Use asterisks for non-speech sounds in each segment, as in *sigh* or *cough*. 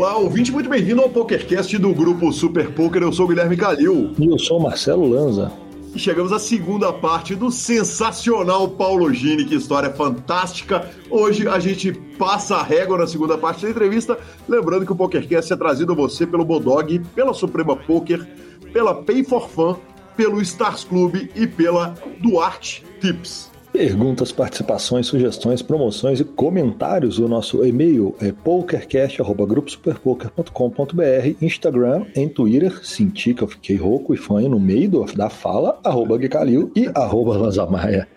Olá, ouvinte, muito bem-vindo ao PokerCast do grupo Super Poker. Eu sou o Guilherme Calil. E eu sou o Marcelo Lanza. E chegamos à segunda parte do sensacional Paulo Gini, que história fantástica. Hoje a gente passa a régua na segunda parte da entrevista. Lembrando que o PokerCast é trazido a você pelo Bodog, pela Suprema Poker, pela Pay for Fun, pelo Stars Club e pela Duarte Tips. Perguntas, participações, sugestões, promoções e comentários. O nosso e-mail é pokercast.gruposuperpoker.com.br, Instagram, em Twitter, senti que eu fiquei rouco e fanho no meio do, da fala, arroba Guicalil e arroba Lanzamaia.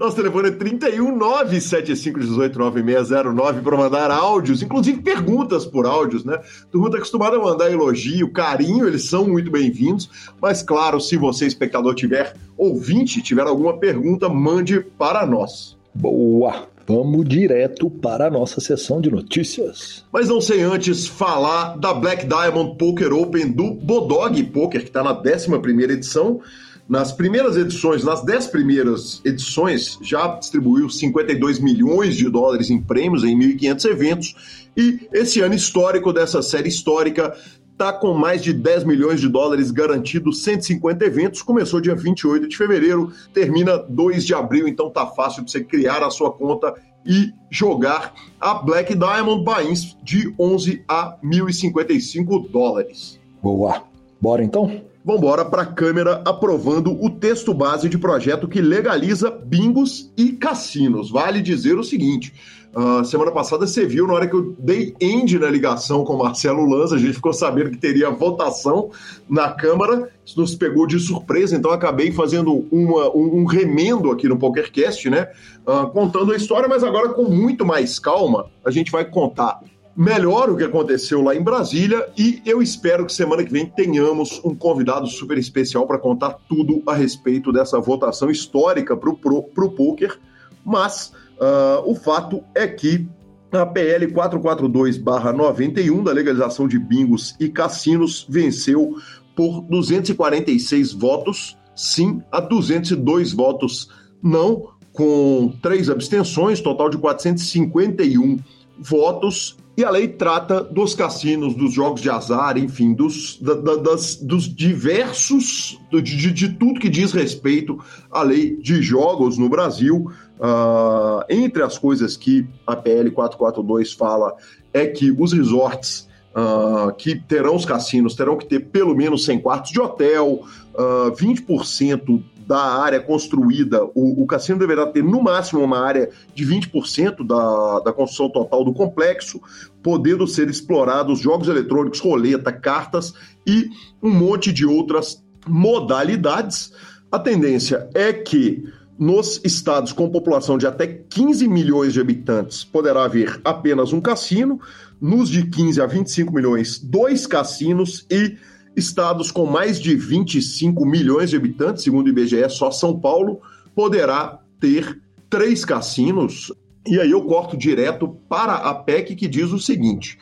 Nosso telefone é 31975189609 para mandar áudios, inclusive perguntas por áudios, né? Turma está acostumada a mandar elogio, carinho, eles são muito bem-vindos, mas claro, se você, espectador, tiver ouvinte, tiver alguma pergunta, mande para nós. Boa! Vamos direto para a nossa sessão de notícias. Mas não sei antes falar da Black Diamond Poker Open do Bodog Poker, que está na 11 edição. Nas primeiras edições, nas 10 primeiras edições, já distribuiu 52 milhões de dólares em prêmios em 1.500 eventos. E esse ano histórico dessa série histórica está com mais de 10 milhões de dólares garantidos, 150 eventos. Começou dia 28 de fevereiro, termina 2 de abril, então tá fácil de você criar a sua conta e jogar a Black Diamond Buy-ins de 11 a 1.055 dólares. Boa. Bora então? Vamos embora para a Câmara aprovando o texto base de projeto que legaliza bingos e cassinos. Vale dizer o seguinte: Uh, semana passada você viu, na hora que eu dei end na ligação com o Marcelo Lanza, a gente ficou sabendo que teria votação na Câmara, isso nos pegou de surpresa, então acabei fazendo uma, um, um, remendo aqui no PokerCast, né? Uh, contando a história, mas agora com muito mais calma, a gente vai contar melhor o que aconteceu lá em Brasília e eu espero que semana que vem tenhamos um convidado super especial para contar tudo a respeito dessa votação histórica para o poker, mas Uh, o fato é que a PL 442-91 da legalização de bingos e cassinos venceu por 246 votos, sim, a 202 votos não, com três abstenções, total de 451 votos. E a lei trata dos cassinos, dos jogos de azar, enfim, dos, da, da, das, dos diversos, de, de, de tudo que diz respeito à lei de jogos no Brasil. Uh, entre as coisas que a PL 442 fala é que os resorts uh, que terão os cassinos terão que ter pelo menos 100 quartos de hotel, uh, ah, 20% da área construída, o, o, cassino deverá ter no máximo uma área de 20% da, da construção total do complexo, podendo ser explorados jogos eletrônicos, roleta, cartas e um monte de outras modalidades. A tendência é que nos estados com população de até 15 milhões de habitantes, poderá haver apenas um cassino. Nos de 15 a 25 milhões, dois cassinos. E estados com mais de 25 milhões de habitantes, segundo o IBGE, só São Paulo, poderá ter três cassinos. E aí eu corto direto para a PEC que diz o seguinte: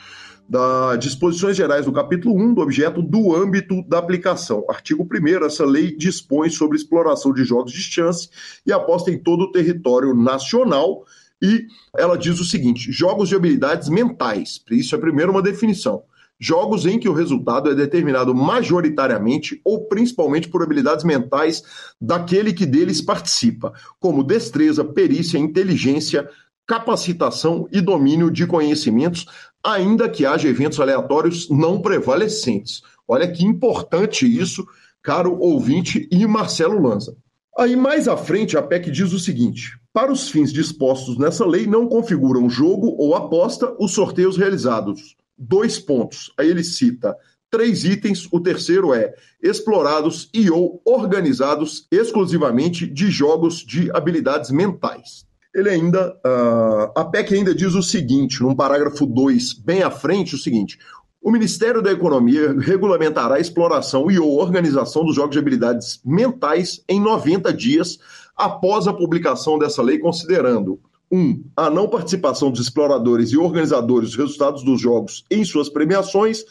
das disposições gerais do capítulo 1 do objeto do âmbito da aplicação. Artigo 1 essa lei dispõe sobre exploração de jogos de chance e aposta em todo o território nacional e ela diz o seguinte: jogos de habilidades mentais. Isso é primeiro uma definição. Jogos em que o resultado é determinado majoritariamente ou principalmente por habilidades mentais daquele que deles participa, como destreza, perícia, inteligência, capacitação e domínio de conhecimentos, ainda que haja eventos aleatórios não prevalecentes. Olha que importante isso, caro ouvinte e Marcelo Lanza. Aí mais à frente a PEC diz o seguinte: para os fins dispostos nessa lei, não configuram jogo ou aposta os sorteios realizados. Dois pontos. Aí ele cita três itens. O terceiro é explorados e ou organizados exclusivamente de jogos de habilidades mentais ele ainda. Uh, a PEC ainda diz o seguinte, num parágrafo 2, bem à frente, o seguinte: o Ministério da Economia regulamentará a exploração e ou organização dos jogos de habilidades mentais em 90 dias após a publicação dessa lei, considerando 1. Um, a não participação dos exploradores e organizadores dos resultados dos jogos em suas premiações.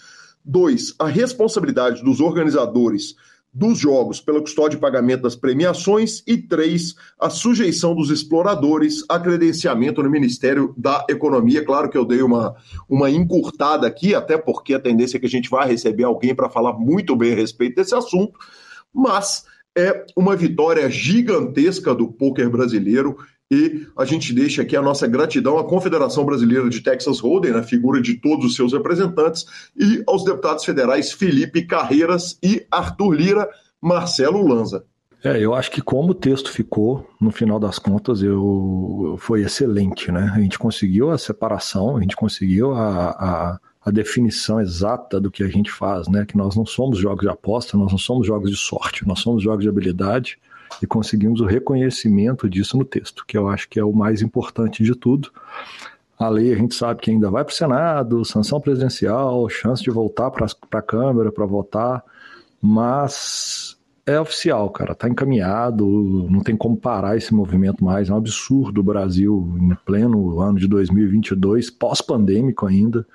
2. A responsabilidade dos organizadores dos jogos pela custódia e pagamento das premiações e três, a sujeição dos exploradores a credenciamento no Ministério da Economia. Claro que eu dei uma, uma encurtada aqui, até porque a tendência é que a gente vai receber alguém para falar muito bem a respeito desse assunto, mas é uma vitória gigantesca do poker brasileiro e a gente deixa aqui a nossa gratidão à Confederação Brasileira de Texas Hold'em, na figura de todos os seus representantes, e aos deputados federais Felipe Carreiras e Arthur Lira, Marcelo Lanza. É, eu acho que como o texto ficou, no final das contas, eu, foi excelente, né? A gente conseguiu a separação, a gente conseguiu a, a, a definição exata do que a gente faz, né? Que nós não somos jogos de aposta, nós não somos jogos de sorte, nós somos jogos de habilidade e conseguimos o reconhecimento disso no texto, que eu acho que é o mais importante de tudo. A lei a gente sabe que ainda vai para o Senado, sanção presidencial, chance de voltar para a Câmara para votar, mas é oficial, cara, está encaminhado, não tem como parar esse movimento mais. É um absurdo o Brasil, em pleno ano de 2022, pós-pandêmico ainda,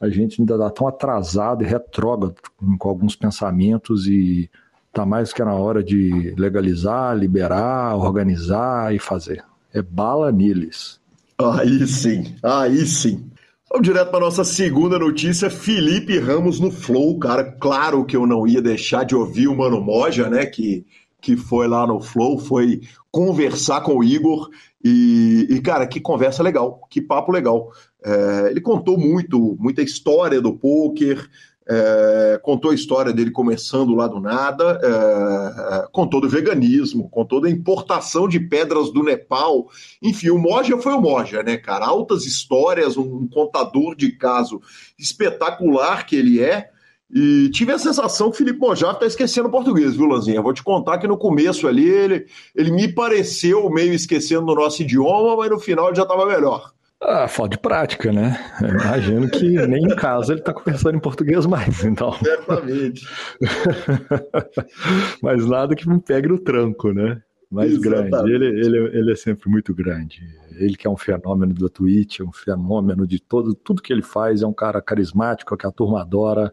a gente ainda está tão atrasado e retrógrado com alguns pensamentos e Está mais que na hora de legalizar, liberar, organizar e fazer. É bala neles. Aí sim, aí sim. Vamos direto para nossa segunda notícia. Felipe Ramos no Flow, cara. Claro que eu não ia deixar de ouvir o Mano Moja, né? Que, que foi lá no Flow, foi conversar com o Igor. E, e cara, que conversa legal, que papo legal. É, ele contou muito, muita história do poker, é, contou a história dele começando lá do nada, é, contou do veganismo, contou da importação de pedras do Nepal. Enfim, o Moja foi o Moja, né, cara? Altas histórias, um, um contador de caso espetacular que ele é. E tive a sensação que o Felipe Mojave está esquecendo o português, viu, Lanzinha? Vou te contar que no começo ali ele, ele me pareceu meio esquecendo o nosso idioma, mas no final ele já estava melhor. Ah, falta de prática, né? Eu imagino que nem em casa ele está conversando em português mais, então. Certamente. *laughs* Mas nada que me pegue no tranco, né? Mais Exatamente. grande. Ele, ele, ele é sempre muito grande. Ele que é um fenômeno do Twitch, um fenômeno de todo, tudo que ele faz, é um cara carismático, que a turma adora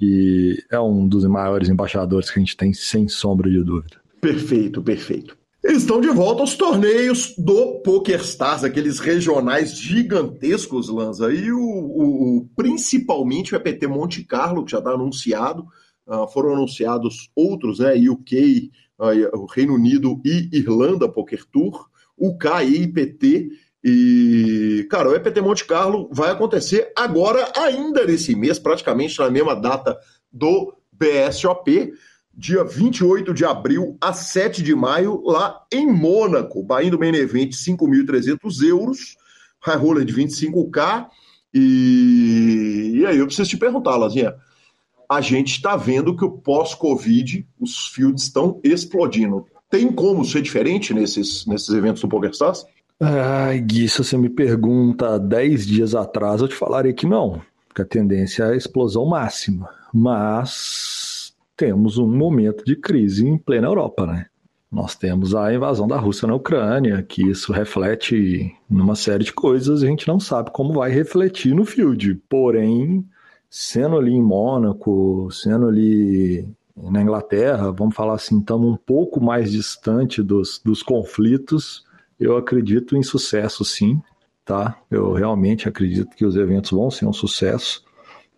e é um dos maiores embaixadores que a gente tem, sem sombra de dúvida. Perfeito, perfeito. Estão de volta aos torneios do PokerStars, aqueles regionais gigantescos, Lanza. E o, o, o principalmente o EPT Monte Carlo, que já está anunciado. Uh, foram anunciados outros, né? UK, uh, ah, o Reino Unido e Irlanda Poker Tour, UK e IPT. E, cara, o EPT Monte Carlo vai acontecer agora, ainda nesse mês, praticamente na mesma data do BSOP dia 28 de abril a 7 de maio, lá em Mônaco. Bahia do Main Event, 5.300 euros, High Roller de 25k. E... e aí eu preciso te perguntar, Lazinha, a gente está vendo que o pós-Covid, os fields estão explodindo. Tem como ser diferente nesses, nesses eventos do PokerStars? Ai, Gui, se você me pergunta 10 dias atrás, eu te falaria que não, que a tendência é a explosão máxima. Mas temos um momento de crise em plena Europa, né? Nós temos a invasão da Rússia na Ucrânia, que isso reflete numa série de coisas, a gente não sabe como vai refletir no field. Porém, sendo ali em Mônaco, sendo ali na Inglaterra, vamos falar assim, estamos um pouco mais distante dos, dos conflitos, eu acredito em sucesso sim, tá? Eu realmente acredito que os eventos vão ser um sucesso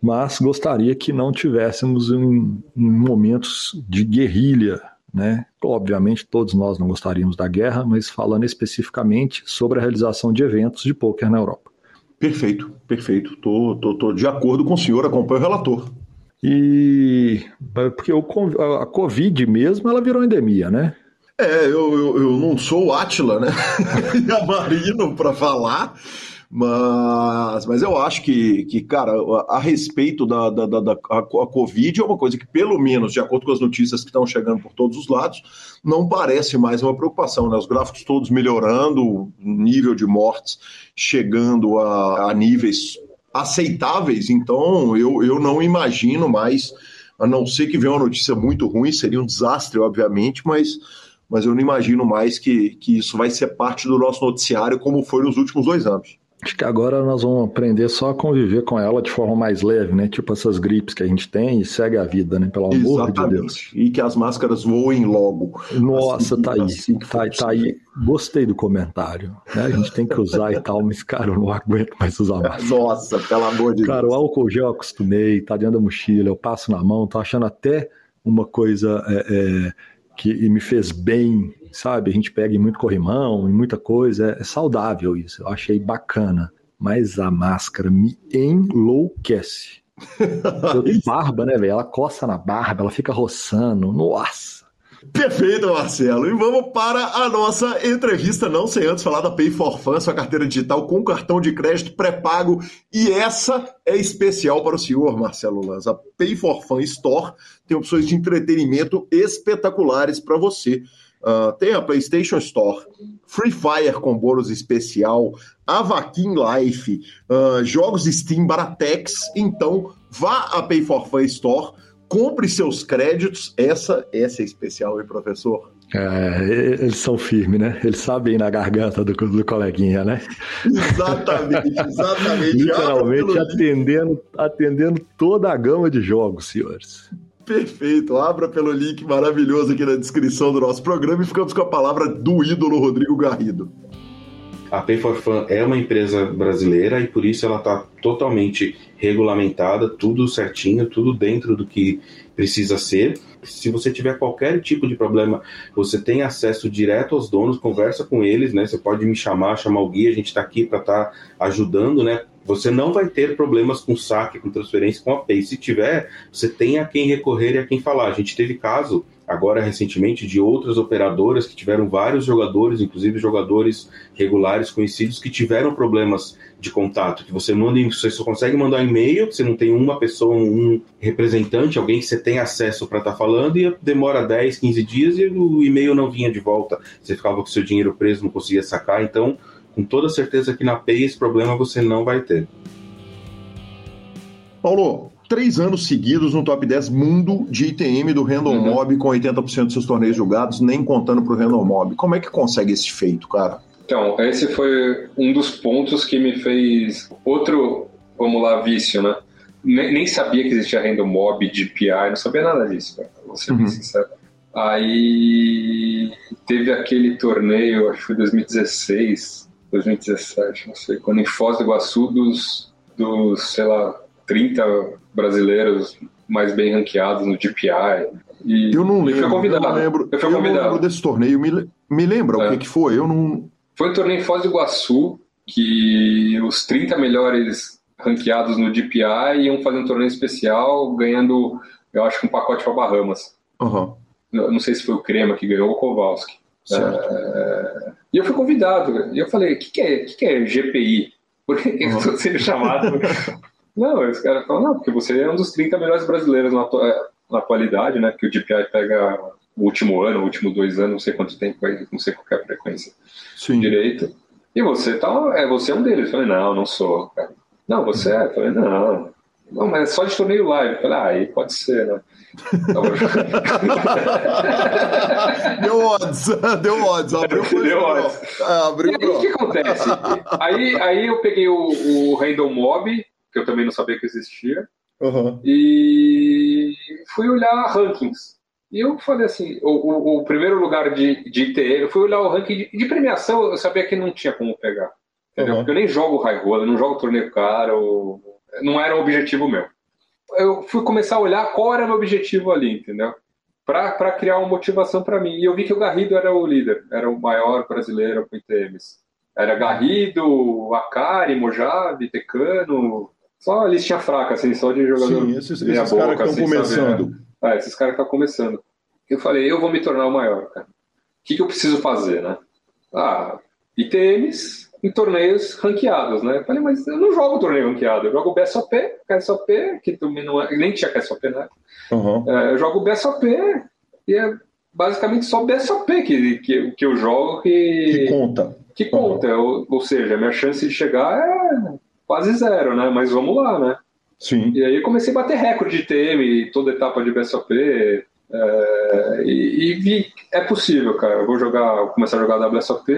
mas gostaria que não tivéssemos em, em momentos de guerrilha, né? Obviamente todos nós não gostaríamos da guerra, mas falando especificamente sobre a realização de eventos de pôquer na Europa. Perfeito, perfeito. Tô, tô, tô de acordo com o senhor, acompanho o relator. E porque a Covid mesmo, ela virou endemia, né? É, eu, eu, eu não sou o Atila, né? *laughs* e a Marino para falar, mas, mas eu acho que, que cara, a, respeito da, da, da, da a, a, Covid é uma coisa que, pelo menos, de acordo com as notícias que estão chegando por todos os lados, não parece mais uma preocupação. Né? Os gráficos todos melhorando, nível de mortes chegando a, a níveis aceitáveis, então eu, eu não imagino mais, a não ser que venha uma notícia muito ruim, seria um desastre, obviamente, mas mas eu não imagino mais que, que isso vai ser parte do nosso noticiário como foi nos últimos dois anos. Acho que agora nós vamos aprender só a conviver com ela de forma mais leve, né? Tipo essas gripes que a gente tem e segue a vida, né? Pelo amor Exatamente. de Deus. E que as máscaras voem logo. Nossa, assim, tá aí. Assim tá, tá aí. Gostei do comentário. Né? A gente tem que usar e tal, mas, cara, eu não aguento mais usar mais. *laughs* Nossa, pelo amor de cara, Deus. Cara, o álcool gel eu acostumei, tá dentro da mochila, eu passo na mão, tô achando até uma coisa é, é, que me fez bem sabe? A gente pega em muito corrimão, em muita coisa, é, é saudável isso. Eu achei bacana. Mas a máscara me enlouquece. *laughs* Eu tenho barba, né, velho? Ela coça na barba, ela fica roçando. Nossa! Perfeito, Marcelo. E vamos para a nossa entrevista, não sem antes falar da Pay for Fun, sua carteira digital com cartão de crédito pré-pago. E essa é especial para o senhor, Marcelo Lanz. A Pay for Fun Store tem opções de entretenimento espetaculares para você. Uh, tem a PlayStation Store, Free Fire com bônus especial, Avakin Life, uh, jogos Steam Baratex. Então, vá à Pay for Fun Store, compre seus créditos. Essa, essa é especial, hein, professor? É, eles são firmes, né? Eles sabem na garganta do, do coleguinha, né? Exatamente, exatamente. *laughs* Literalmente atendendo, atendendo toda a gama de jogos, senhores. Perfeito. Abra pelo link maravilhoso aqui na descrição do nosso programa e ficamos com a palavra do ídolo Rodrigo Garrido. A Pay for Fun é uma empresa brasileira e por isso ela está totalmente regulamentada, tudo certinho, tudo dentro do que precisa ser. Se você tiver qualquer tipo de problema, você tem acesso direto aos donos, conversa com eles, né? Você pode me chamar, chamar o guia, a gente está aqui para estar tá ajudando, né? Você não vai ter problemas com saque, com transferência, com a Pay. Se tiver, você tem a quem recorrer e a quem falar. A gente teve caso agora recentemente de outras operadoras que tiveram vários jogadores, inclusive jogadores regulares conhecidos que tiveram problemas de contato, que você manda, você só consegue mandar um e-mail, você não tem uma pessoa, um representante, alguém que você tem acesso para estar tá falando e demora 10, 15 dias e o e-mail não vinha de volta. Você ficava com seu dinheiro preso, não conseguia sacar, então com toda certeza que na Pay esse problema você não vai ter. Paulo, três anos seguidos no top 10 mundo de ITM do Random uhum. Mob, com 80% dos seus torneios jogados, nem contando para o Random Mob. Como é que consegue esse feito, cara? Então, esse foi um dos pontos que me fez outro, vamos lá, vício, né? Nem, nem sabia que existia Random Mob, DPI, não sabia nada disso, cara, vou ser uhum. bem sincero. Aí teve aquele torneio, acho que foi 2016, 2017, não sei, quando em Foz do Iguaçu, dos, dos sei lá, 30 brasileiros mais bem ranqueados no DPI. E eu não lembro. Eu, convidado. eu não lembro. Eu fui convidado. Eu não lembro desse torneio. Me, me lembra é. o que, que foi? Eu não. Foi um torneio em Foz do Iguaçu que os 30 melhores ranqueados no DPI iam fazer um torneio especial, ganhando, eu acho um pacote para Bahamas. Uhum. Não sei se foi o Crema que ganhou ou o Kowalski. É... E eu fui convidado. E eu falei: o que, que, é, que, que é GPI? Por que, eu estou sendo chamado? *laughs* não, os caras falam: não, porque você é um dos 30 melhores brasileiros na, na atualidade, né? Que o GPI pega o último ano, o último dois anos, não sei quanto tempo, não sei qual é a frequência Sim. direito. E você tá, é, você é um deles. Eu falei: não, não sou, cara. Não, você é? Eu falei: não. Não, mas é só de torneio live. Eu falei: ah, aí pode ser, né? *laughs* deu odds, *laughs* deu odds, abriu Deu odds. Ah, abriu e aí o que acontece? Aí, aí eu peguei o, o Random Mob, que eu também não sabia que existia, uhum. e fui olhar rankings. E eu falei assim, o, o, o, primeiro lugar de, de ITM, eu fui olhar o ranking de, de premiação, eu sabia que não tinha como pegar. Entendeu? Uhum. Porque eu nem jogo high roller, não jogo torneio caro, não era o objetivo meu eu fui começar a olhar qual era o meu objetivo ali, entendeu? Para criar uma motivação para mim. E eu vi que o Garrido era o líder, era o maior brasileiro com ITMs. Era Garrido, Akari, Mojave, Tecano, só a listinha fraca, assim, só de jogador. Sim, esses, esses caras que estão assim, começando. Sabe? É, esses caras que estão começando. Eu falei, eu vou me tornar o maior, cara. O que, que eu preciso fazer, né? Ah, ITMs, em torneios ranqueados, né? Eu falei, mas eu não jogo torneio ranqueado, eu jogo BSOP, KSOP, que também não é, nem tinha KSOP, né? Uhum. É, eu jogo BSOP e é basicamente só BSOP que, que, que eu jogo que, que conta. Que conta, uhum. ou, ou seja, a minha chance de chegar é quase zero, né? Mas vamos lá, né? Sim. E aí eu comecei a bater recorde de TM, toda etapa de BSOP, é, e, e, vi, é possível, cara. Eu vou jogar, vou começar a jogar WSOP,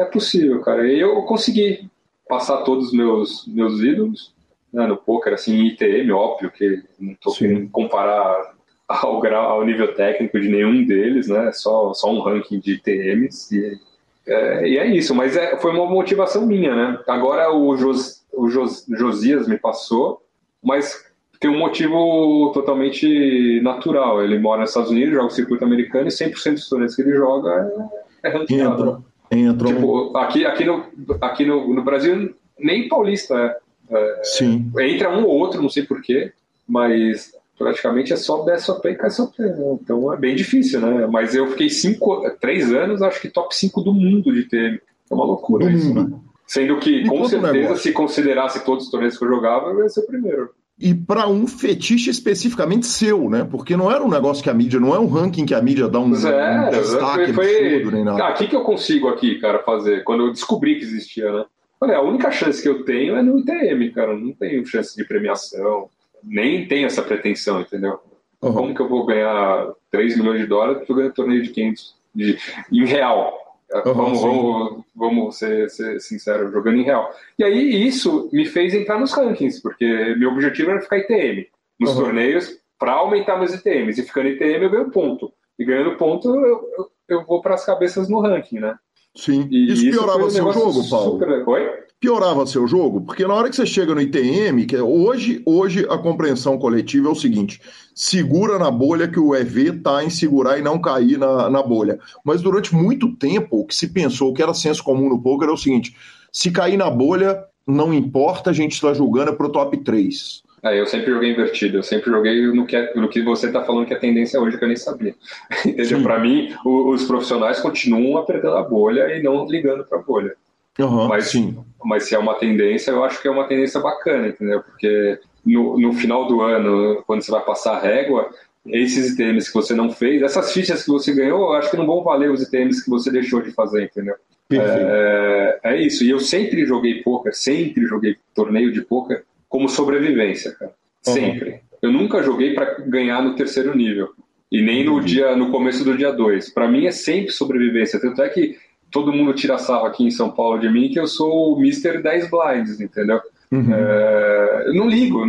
é possível, cara. E eu consegui. passar todos os meus, meus ídolos né, no poker, assim, ITM, óbvio que não estou querendo comparar *laughs* ao, grau, ao nível técnico de nenhum deles, né? Só, só um ranking de ITMs e é, e é isso, mas é, foi uma motivação minha, né? Agora o, Jos, o Jos, Josias me passou, mas tem um motivo totalmente natural. Ele mora nos Estados Unidos, joga o circuito americano e 100% dos torneios que ele joga é, é ranqueado. Entra, entra. Tipo, aqui, aqui, no, aqui no, no Brasil, nem paulista é. é. Sim. Entra um ou outro, não sei porquê, mas praticamente é só BSOP e KSOP, né? Então é bem difícil, né? Mas eu fiquei cinco, três anos, acho que top 5 do mundo de TM. É uma loucura do isso, mundo. né? Sendo que, com certeza, se considerasse todos os torneios que eu jogava, eu ia ser o primeiro. E para um fetiche especificamente seu, né? Porque não era um negócio que a mídia, não é um ranking que a mídia dá um, é, um destaque foi, absurdo, nem nada. Aqui que eu consigo aqui, cara, fazer, quando eu descobri que existia, né? Olha, a única chance que eu tenho é no ITM, cara. Não tenho chance de premiação nem tenho essa pretensão, entendeu? Uhum. Como que eu vou ganhar 3 milhões de dólares jogando torneio de 500 de, em real? Uhum, vamos, vamos, vamos ser, ser sinceros, jogando em real. E aí isso me fez entrar nos rankings, porque meu objetivo era ficar ITM nos uhum. torneios para aumentar meus ITMs. E ficando ITM eu ganho ponto. E ganhando ponto eu, eu, eu vou para as cabeças no ranking, né? Sim. E isso, isso piorava seu jogo, Paulo? Super... Oi? Piorava seu jogo, porque na hora que você chega no ITM, que é hoje, hoje a compreensão coletiva é o seguinte: segura na bolha que o EV está em segurar e não cair na, na bolha. Mas durante muito tempo, o que se pensou que era senso comum no poker é o seguinte: se cair na bolha, não importa, a gente está julgando é pro top 3. É, eu sempre joguei invertido, eu sempre joguei no que, é, no que você está falando que é tendência hoje, que eu nem sabia. *laughs* Entendeu? Para mim, o, os profissionais continuam apertando a bolha e não ligando para a bolha. Uhum, mas, sim. mas se é uma tendência, eu acho que é uma tendência bacana, entendeu? Porque no, no final do ano, quando você vai passar a régua, esses itens que você não fez, essas fichas que você ganhou, eu acho que não vão valer os itens que você deixou de fazer, entendeu? É, é, isso. E eu sempre joguei poker, sempre joguei torneio de poker como sobrevivência, cara. Uhum. Sempre. Eu nunca joguei para ganhar no terceiro nível. E nem no dia, no começo do dia 2. Para mim é sempre sobrevivência. Tanto é que todo mundo tira sarro aqui em São Paulo de mim que eu sou o Mr. 10 Blinds, entendeu? Uhum. É, eu não ligo.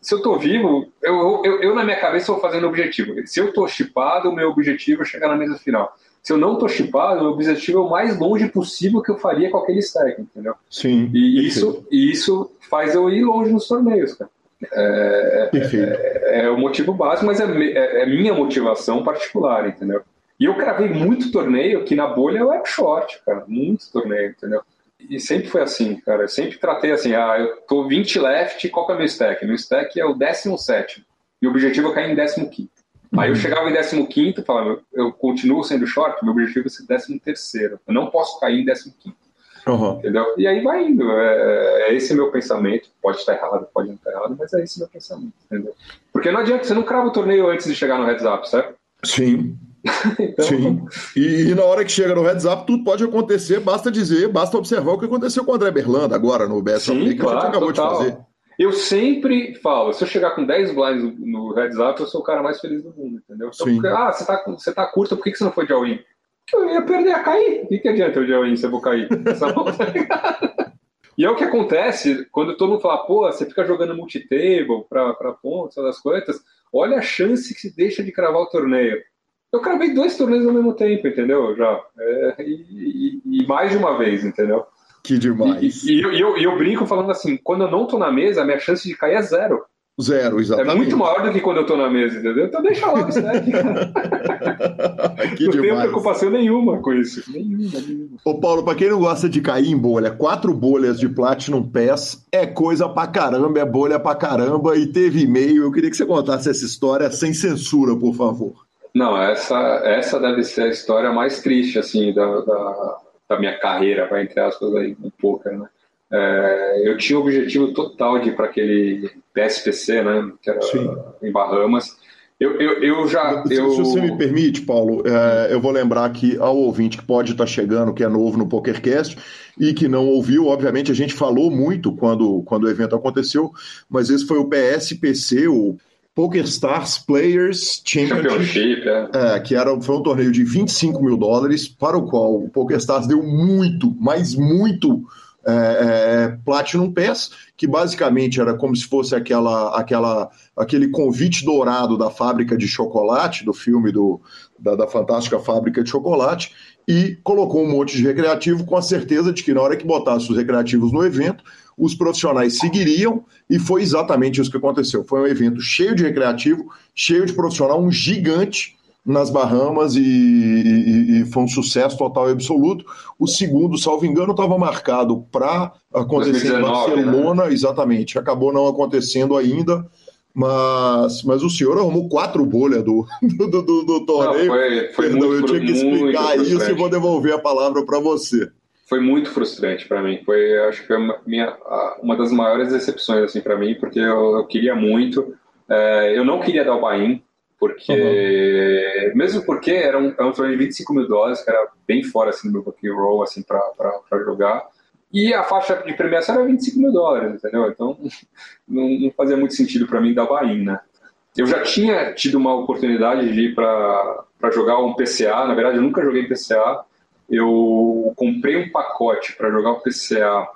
se eu tô vivo, eu, eu, eu, na minha cabeça vou fazendo objetivo. Se eu tô chipado, o meu objetivo é chegar na mesa final. Se eu não tô chipado, o meu objetivo é o mais longe possível que eu faria com aquele stack, entendeu? Sim. E isso, e isso faz eu ir longe nos torneios, cara. É, é, é, o motivo básico, mas é, é, é minha motivação particular, entendeu? E eu cravei muito torneio que na bolha eu era short, cara. Muito torneio, entendeu? E sempre foi assim, cara. Eu sempre tratei assim, ah, eu tô 20 left, qual que é o meu stack? Meu stack é o 17. E o objetivo é cair em 15. Uhum. Aí eu chegava em 15 e falava, eu continuo sendo short, meu objetivo é ser 13. Eu não posso cair em 15. Uhum. Entendeu? E aí vai indo. É, é esse meu pensamento. Pode estar errado, pode não estar errado, mas é esse meu pensamento, entendeu? Porque não adianta, você não crava o torneio antes de chegar no heads up, certo? Sim. *laughs* então... Sim. E, e, na hora que chega no heads up, tudo pode acontecer, basta dizer, basta observar o que aconteceu com o André Berlanda agora no BS Sim, que claro, a gente acabou total. de fazer. Eu sempre falo, se eu chegar com 10 blinds no heads up, eu sou o cara mais feliz do mundo, entendeu? Então, Sim. ah, você tá, você tá curta, por que, que você não foi de all-in? Eu ia perder a cair. O que, que adianta eu de all-in se eu vou cair? *laughs* e é o que acontece quando todo mundo fala, pô, você fica jogando multitable pra, pra pontos, essas coisas, olha a chance que se deixa de cravar o torneio. Eu cravei dois torneios ao mesmo tempo, entendeu? Já. É, e, e, e, mais de uma vez, entendeu? Que demais. E, e eu, eu, eu, brinco falando assim: quando eu não tô na mesa, a minha chance de cair é zero. Zero, exatamente. É muito maior do que quando eu tô na mesa, entendeu? Então deixa lá *laughs* o stack, não demais. tenho preocupação nenhuma com isso. Nenhuma, nenhuma. Ô Paulo, pra quem não gosta de cair em bolha, quatro bolhas de Platinum Pass é coisa pra caramba, é bolha pra caramba e teve e-mail. Eu queria que você contasse essa história sem censura, por favor. Não, essa, essa deve ser a história mais triste, assim, da, da, da minha carreira, vai entre aspas, aí, no poker, né? É, eu tinha o objetivo total de ir para aquele PSPC, né, que era Sim. em Bahamas. Eu, eu, eu já. Se, eu... se você me permite, Paulo, é, eu vou lembrar aqui ao ouvinte que pode estar chegando, que é novo no PokerCast e que não ouviu. Obviamente, a gente falou muito quando, quando o evento aconteceu, mas esse foi o PSPC, o PokerStars Players Championship, é. É, que era, foi um torneio de 25 mil dólares, para o qual o PokerStars deu muito, mas muito é, é, Platinum Pass, que basicamente era como se fosse aquela, aquela, aquele convite dourado da fábrica de chocolate, do filme do, da, da fantástica fábrica de chocolate, e colocou um monte de recreativo com a certeza de que na hora que botasse os recreativos no evento, os profissionais seguiriam, e foi exatamente isso que aconteceu. Foi um evento cheio de recreativo, cheio de profissional, um gigante nas Bahamas e, e, e, foi um sucesso total e absoluto. O segundo, salvo engano, estava marcado para acontecer 2019, em Barcelona, né? exatamente. Acabou não acontecendo ainda, mas, mas o senhor arrumou quatro bolhas do, do, do, do torneio. Não, foi, foi Perdão, eu tinha que explicar isso e vou devolver a palavra para você. Foi muito frustrante para mim. Foi, acho que uma, minha, uma das maiores decepções assim para mim, porque eu, eu queria muito. É, eu não queria dar o buy porque uhum. mesmo porque era um, era um torneio de 25 mil dólares, que era bem fora assim, do meu bucky roll assim, para jogar. E a faixa de premiação era 25 mil dólares, entendeu? Então *laughs* não, não fazia muito sentido para mim dar buy né? Eu já tinha tido uma oportunidade de ir para jogar um PCA, na verdade eu nunca joguei PCA. Eu comprei um pacote para jogar o PCA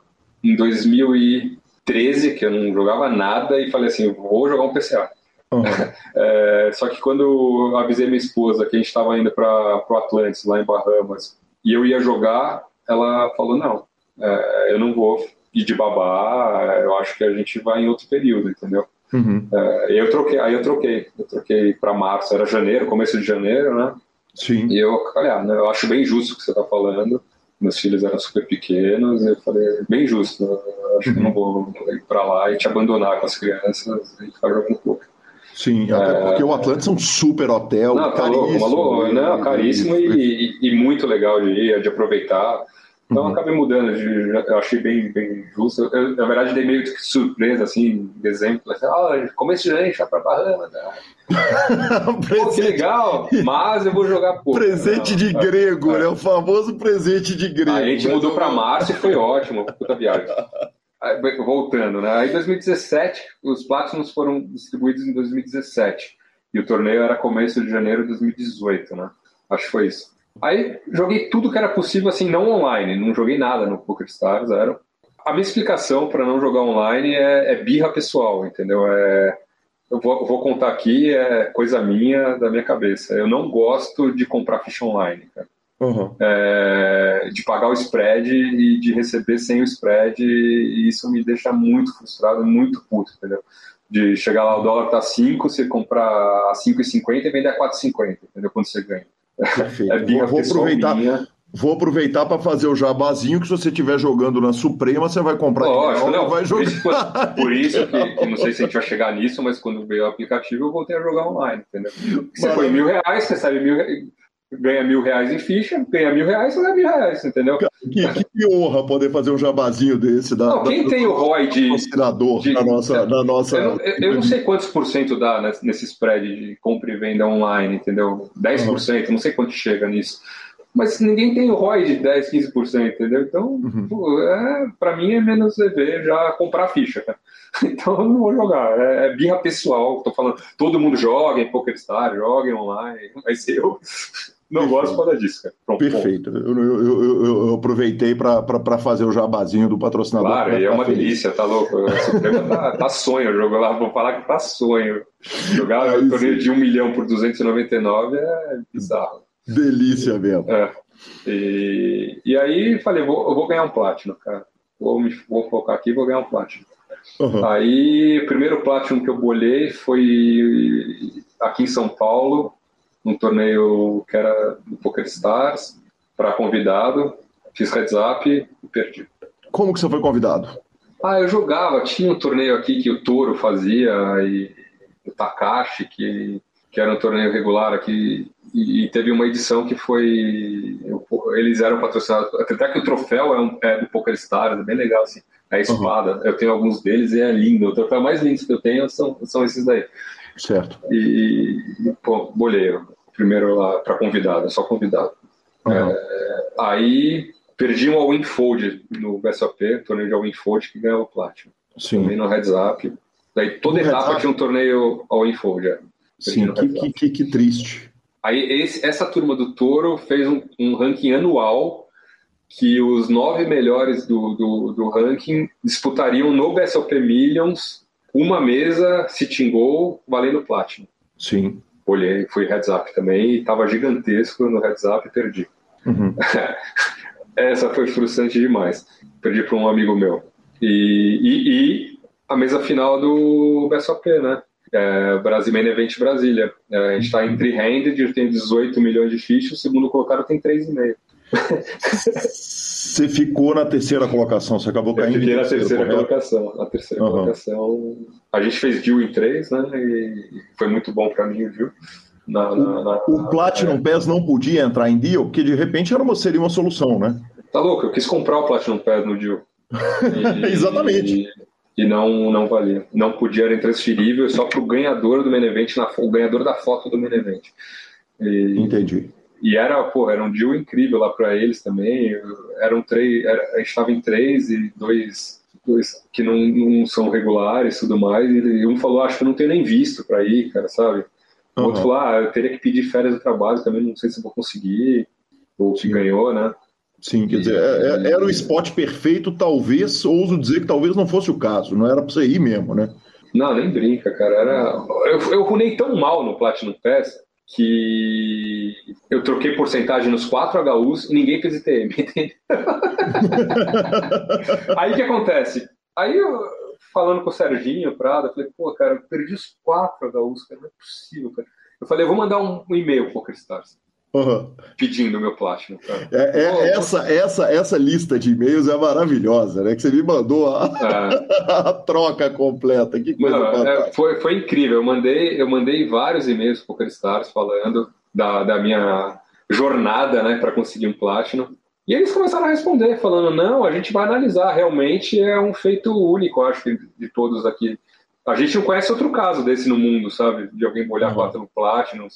em 2013, que eu não jogava nada, e falei assim: vou jogar um PCA. Uhum. *laughs* É, só que quando eu avisei minha esposa que a gente estava indo para o Atlantis, lá em Bahamas, e eu ia jogar, ela falou: não, é, eu não vou ir de babá, eu acho que a gente vai em outro período, entendeu? Uhum. É, eu troquei, aí eu troquei, eu troquei para março, era janeiro, começo de janeiro, né? Sim. E eu ah, eu acho bem justo o que você está falando. Meus filhos eram super pequenos, eu falei, bem justo, eu acho uhum. que não vou ir para lá e te abandonar com as crianças e ficar jogando pouco. Sim, até porque o Atlantis é um super hotel, não, tá caríssimo. Louco, não, caríssimo e, e, e, muito legal de ir, de aproveitar. Então uhum. acabei mudando, de, eu achei bem, bem justo. Eu, na verdade, dei meio de surpresa, assim, de exemplo. Assim, ah, começo de gente vai pra Bahamas. Né? *laughs* Pô, que legal, mas eu vou jogar pouco. Presente não, de grego, é. né? O famoso presente de grego. a gente mudou para março e foi ótimo, puta viagem. *laughs* voltando, né? Aí 2017, os Platinums foram distribuídos em 2017. E o torneio era começo de janeiro de 2018, né? Acho que foi isso. Aí joguei tudo que era possível, assim, não online. Não joguei nada no PokerStars, zero. A minha explicação para não jogar online é, é, birra pessoal, entendeu? É, eu vou, vou, contar aqui, é coisa minha, da minha cabeça. Eu não gosto de comprar ficha online, cara. Uhum. É, de pagar o spread e de receber sem o spread, e isso me deixa muito frustrado, muito puto, entendeu? De chegar lá, o dólar tá 5, você comprar a 5,50 e vender a 4,50, entendeu? Quando você ganha. Perfeito. *laughs* É vou, vou aproveitar. Minha. Vou aproveitar para fazer o jabazinho que se você estiver jogando na Suprema, você vai comprar Lógico, não, vai jogar. Por isso, por isso que, que, não sei se a gente vai chegar nisso, mas quando veio o aplicativo eu voltei a jogar online, entendeu? Você põe mil reais, recebe mil ganha mil reais em ficha, ganha mil reais, ganha mil reais, entendeu? Que, que honra poder fazer um jabazinho desse. Da, não, quem da, tem o ROI de. de na nossa. Na nossa eu, não, eu não sei quantos por cento dá nesse spread de compra e venda online, entendeu? 10%, uhum. não sei quanto chega nisso. Mas ninguém tem ROI de 10, 15%, entendeu? Então, uhum. é, para mim é menos EV já comprar ficha, cara. *laughs* Então eu não vou jogar. É, é birra pessoal. Tô falando, todo mundo joga em PokerStar, joga em online, *laughs* mas eu não Perfeito. gosto causa disso, cara. Pronto, Perfeito. Eu, eu, eu, eu, aproveitei para fazer o jabazinho do patrocinador. Claro, é uma feliz. delícia, tá louco? Tá, tá sonho, jogo lá, vou falar que tá sonho. Jogar é, um torneio de um milhão por 299 é bizarro. Delícia mesmo. É. E, e aí falei, vou, eu vou ganhar um Platinum, cara. Vou, me, vou focar aqui e vou ganhar um Platinum. Uhum. Aí, o primeiro Platinum que eu bolhei foi aqui em São Paulo, um torneio que era do Poker Stars, para convidado, fiz heads up e perdi. Como que você foi convidado? Ah, eu jogava, tinha um torneio aqui que o Toro fazia e o Takashi, que, que era um torneio regular aqui, e, teve uma edição que foi. Eles eram patrocinados. Até que o troféu é, um, é do Poker Stars, é bem legal, assim. É a espada. Uhum. Eu tenho alguns deles e é lindo. O troféu mais lindo que eu tenho são, são esses daí. Certo. E, e pô, boleiro primeiro lá para convidado, só convidado. Uhum. É, aí perdi um all-in fold no BSOP, torneio de all-in fold que ganhou o Platinum. Sim. Também no Heads Up. Daí toda no etapa tinha um torneio all-in fold. É. Sim, que, que, que, que, triste. Aí esse, essa turma do Toro fez um, um ranking anual que os nove melhores do, do, do ranking disputariam no BSOP Millions uma mesa sitting goal valendo Platinum. Sim. Olhei, fui heads up também e tava gigantesco no heads up e perdi. Uhum. *laughs* Essa foi frustrante demais. Perdi para um amigo meu. E, e, e, a mesa final do BSOP, né? É, Brasil Main Event Brasília. É, a gente está em three-handed, tem 18 milhões de fichas, o segundo colocado tem 3,5. Você ficou na terceira colocação, você acabou caindo. Eu fiquei na terceira colocação. Na terceira uhum. colocação. A gente fez deal em três, né? E foi muito bom para mim o deal. Na, na, na, o Platinum é. Pass não podia entrar em deal, porque de repente era uma, seria uma solução, né? Tá louco, eu quis comprar o Platinum Pass no deal. *laughs* E, Exatamente. E, e, não, não valia. Não podia, era intransferível só para o ganhador do main event, na, o ganhador da foto do main event. E, Entendi. E era, pô, era um deal incrível lá para eles também. Eram três, era, a gente estava em três e dois, dois que não, não são regulares e tudo mais. E um falou, acho que eu não tenho nem visto para ir, cara, sabe? O uhum. outro falou, ah, eu teria que pedir férias do trabalho também, não sei se vou conseguir. Ou que ganhou, né? Sim, quer dizer, é, é, era o spot perfeito, talvez, ouso dizer que talvez não fosse o caso, não era para você ir mesmo, né? Não, nem brinca, cara. Era... Eu, eu runei tão mal no Platinum Pass que eu troquei porcentagem nos quatro HUs e ninguém fez ITM, *laughs* entendeu? Aí o que acontece? Aí eu, falando com o Serginho Prada, eu falei, pô, cara, eu perdi os quatro HUs, cara, não é possível, cara. Eu falei, eu vou mandar um, um e-mail pro PokerStars. Uhum. Pedindo meu Platinum. Cara. É, é, oh, essa, essa, essa lista de e-mails é maravilhosa, né? Que você me mandou a, é. *laughs* a troca completa. Que coisa Não, é, foi, foi incrível. Eu mandei, eu mandei vários e-mails pro PokerStars falando da, da minha jornada né, para conseguir um Platinum. E eles começaram a responder, falando: não, a gente vai analisar. Realmente é um feito único, acho, de todos aqui. A gente não conhece outro caso desse no mundo, sabe? De alguém molhar uhum. quatro Platinum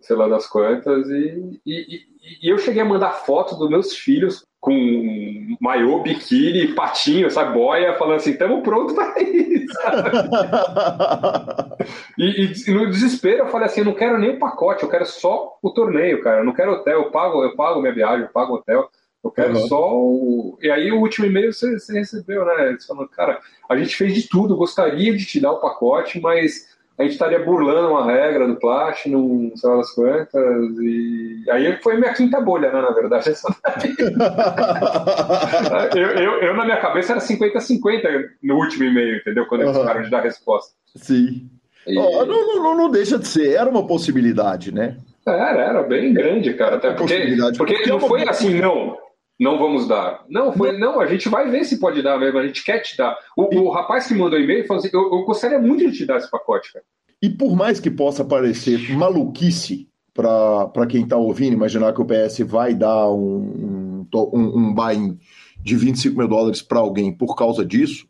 sei lá das quantas, e, e, e, eu cheguei a mandar foto dos meus filhos com maiô, biquíni, patinho, sabe, boia, falando assim, estamos prontos para isso. *laughs* e, e, no desespero eu falei assim, eu não quero nem o pacote, eu quero só o torneio, cara, eu não quero hotel, eu pago, eu pago minha viagem, eu pago hotel, eu quero uhum. só o... E aí o último e-mail você, você recebeu, né? Eles falando, cara, a gente fez de tudo, gostaria de te dar o pacote, mas a gente estaria burlando uma regra do Platinum, sei lá das quantas, e aí foi minha quinta bolha, né, na verdade. *laughs* eu, eu, eu, na minha cabeça, era 50-50 no último e-mail, entendeu? Quando eles uhum. ficaram de dar resposta. Sim. E... Oh, não, não, não deixa de ser, era uma possibilidade, né? Era, era bem grande, cara. Até porque, porque não foi assim, não não vamos dar. Não, foi, não, a gente vai ver se pode dar mesmo, a gente quer te dar. O, e... o rapaz que mandou e-mail falou assim: eu, eu, gostaria muito de te dar esse pacote, cara. E por mais que possa parecer maluquice para quem está ouvindo, imaginar que o PS vai dar um, um, um buy de 25 mil dólares para alguém por causa disso,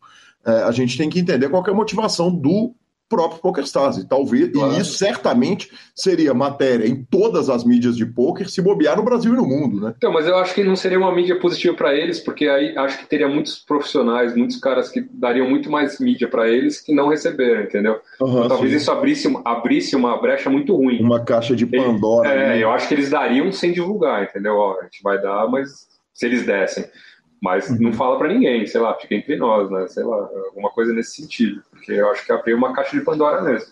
é, a gente tem que entender qual é a motivação do próprio PokerStars. E talvez, claro. e isso certamente seria matéria em todas as mídias de poker se bobear no Brasil e no mundo, né? Então, mas eu acho que não seria uma mídia positiva para eles, porque aí acho que teria muitos profissionais, muitos caras que dariam muito mais mídia para eles que não receberam, entendeu? Uhum, então, talvez isso abrisse, abrisse uma brecha muito ruim. Uma caixa de Pandora. é, né? eu acho que eles dariam sem divulgar, entendeu? Ó, a gente vai dar, mas se eles dessem. Mas uhum. não fala para ninguém, sei lá, fica entre nós, né? Sei lá, alguma coisa nesse sentido. Porque eu acho que abriu uma caixa de Pandora mesmo.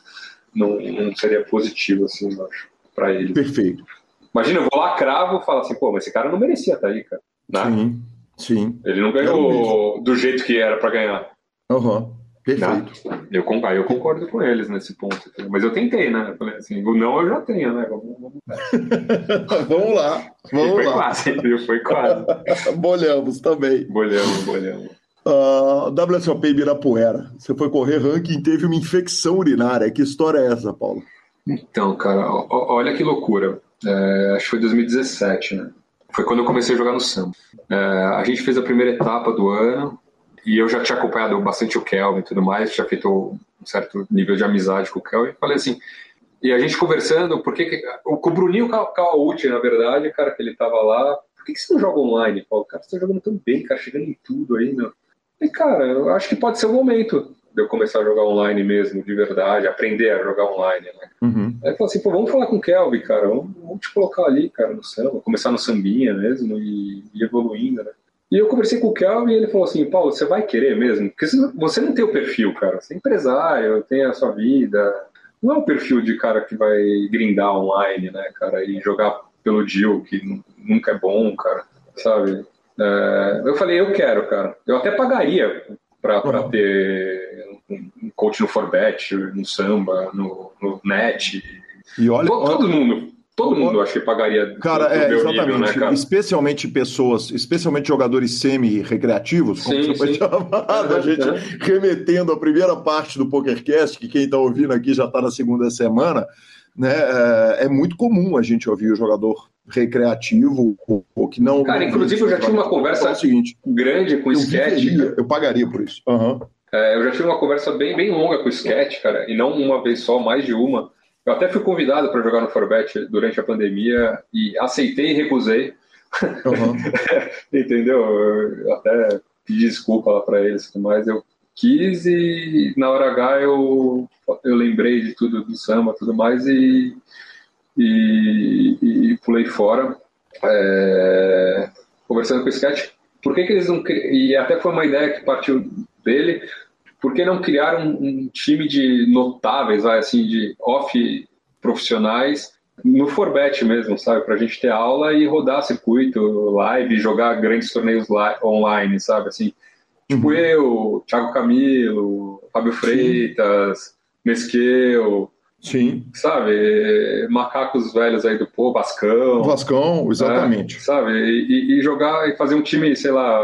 Não, não seria positivo, assim, eu acho, para ele. Perfeito. Imagina, eu vou lá, cravo falo assim, pô, mas esse cara não merecia estar tá aí, cara. Né? Sim, sim. Ele não ganhou do jeito que era para ganhar. Aham. Uhum. Perfeito. Eu, eu concordo com eles nesse ponto. Mas eu tentei, né? Eu falei assim, o não eu já tenho, né? Vamos, vamos, *laughs* vamos lá. Vamos foi lá. quase, viu? Foi quase. *laughs* bolhamos também. Bolhamos, bolhamos. Uh, ah, WSOP Ibirapuera. Você foi correr ranking e teve uma infecção urinária. Que história é essa, Paulo? Então, cara, olha que loucura. É, acho que foi 2017, né? Foi quando eu comecei a jogar no Sam. É, a gente fez a primeira etapa do ano, e eu já tinha acompanhado bastante o Kelvin e tudo mais, tinha feito um certo nível de amizade com o Kelvin. Falei assim, e a gente conversando, porque o, o Bruninho Cauaúti, na verdade, cara, que ele tava lá, por que, que você não joga online, Paulo? Cara, você tá jogando tão bem, cara, chegando em tudo aí, meu. E, cara, eu acho que pode ser o momento. de eu começar a jogar online mesmo, de verdade, aprender a jogar online, né? Uhum. Aí eu falei assim, pô, vamos falar com o Kelvin, cara, vamos, vamos, te colocar ali, cara, no samba, começar no sambinha mesmo e, e evoluindo, né? E eu conversei com o Kelvin e ele falou assim, Paulo, você vai querer mesmo? Porque você não tem o perfil, cara, você é empresário, tem a sua vida, não é o perfil de cara que vai grindar online, né, cara, e jogar pelo deal, que nunca é bom, cara, sabe? É, eu falei, eu quero, cara. Eu até pagaria para uhum. ter um coach no Forbet, no Samba, no, no Net. E olha, todo, todo mundo. Todo mundo acho que pagaria. Cara, é, exatamente. Nível, né, cara? Especialmente pessoas, especialmente jogadores semi-recreativos, como sim, você pode chamar, a gente é. remetendo a primeira parte do PokerCast, que quem está ouvindo aqui já está na segunda semana, né? É, é, muito comum a gente ouvir o jogador recreativo ou que não. Cara, inclusive eu já tive uma conversa seguinte, grande com o Sketch. Eu pagaria por isso. Uhum. É, eu já tive uma conversa bem, bem longa com o Sketch, cara, e não uma vez só, mais de uma eu até fui convidado para jogar no Forbet durante a pandemia e aceitei e recusei. Uhum. *laughs* Entendeu? Eu até pedi desculpa lá para eles, mas eu quis e na hora H eu, eu lembrei de tudo do samba tudo mais e, e, e pulei fora. É, conversando com o Sketch, por que, que eles não. E até foi uma ideia que partiu dele por que não criar um, um time de notáveis, vai, assim, de off profissionais no Forbet mesmo, sabe? Para a gente ter aula e rodar circuito, live, jogar grandes torneios online, sabe? Assim, tipo uhum. eu, Thiago Camilo, Fábio Freitas, Sim. Mesqueu, Sim. Sabe? Macacos velhos aí do pô, Vascão. Vascão, exatamente. É, sabe? E, e, jogar e fazer um time, sei lá.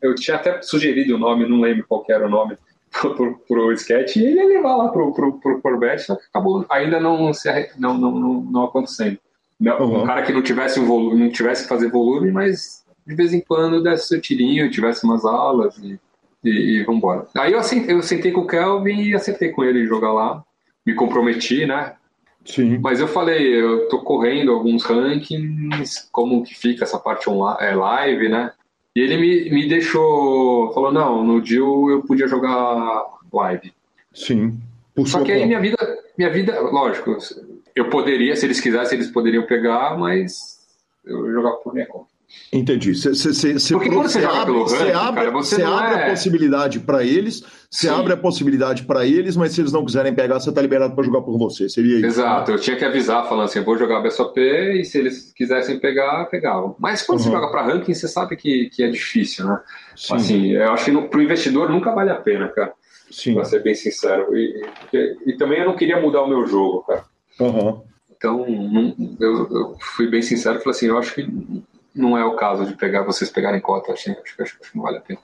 Eu tinha até sugerido o nome, não lembro qual era o nome *laughs* pro, pro sketch e ele ia levar lá pro, pro, pro Corbett, só que acabou ainda não, se, não, não, não, não acontecendo. Não, uhum. Um cara que não tivesse um volume, não tivesse que fazer volume, mas de vez em quando desse seu tirinho, tivesse umas aulas e, e, e vambora. Aí eu, assentei, eu sentei com o Kelvin e acertei com ele jogar lá. Me comprometi, né? Sim. Mas eu falei, eu tô correndo alguns rankings, como que fica essa parte online, é, live, né? E ele me, me deixou, falou, não, no Dio eu podia jogar live. Sim. Só que aí minha vida, minha vida, lógico, eu poderia, se eles quisessem, eles poderiam pegar, mas eu jogava por minha conta. Entendi. Cê, cê, cê, Porque quando você pelo ranking, abre, cara, você abre é... a possibilidade para eles, você abre a possibilidade para eles, mas se eles não quiserem pegar, você tá liberado para jogar por você. Seria isso. Exato. Eu tinha que avisar, falando assim, eu vou jogar BSOP e se eles quisessem pegar, pegavam. Mas quando uhum. você joga para ranking, você sabe que, que é difícil, né? Sim. Assim, eu acho que para o investidor nunca vale a pena, cara. Sim. Pra ser bem sincero. E, e, e, também eu não queria mudar o meu jogo, cara. Uhum. Então, eu, eu, fui bem sincero e falei assim, eu acho que não é o caso de pegar vocês pegarem cota, acho, acho, acho, acho que não vale a pena.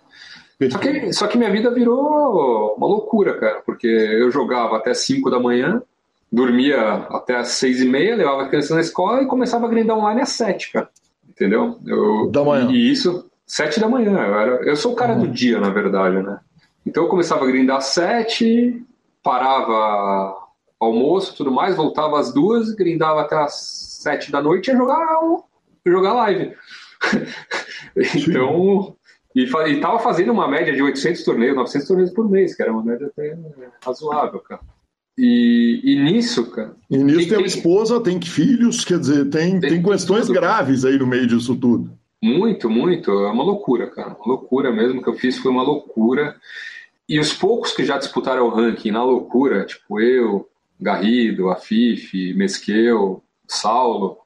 Só que, só que minha vida virou uma loucura, cara, porque eu jogava até 5 da manhã, dormia até as 6 e meia, levava a criança na escola e começava a grindar online às 7, cara. Entendeu? Eu, da manhã. E isso, 7 da manhã. Eu, era, eu sou o cara uhum. do dia, na verdade, né? Então eu começava a grindar às 7, parava almoço tudo mais, voltava às duas, grindava até às 7 da noite e ia jogar jogar live. *laughs* então, e, e tava fazendo uma média de 800 torneios, 900 torneios por mês, que era uma média até razoável, cara. E, e nisso, cara. E nisso tem, tem uma esposa, tem filhos, quer dizer, tem, tem, tem questões tudo, graves aí no meio disso tudo. Muito, muito. É uma loucura, cara. Uma loucura mesmo que eu fiz foi uma loucura. E os poucos que já disputaram o ranking na loucura, tipo eu, Garrido, Afif, Mesquel, Saulo,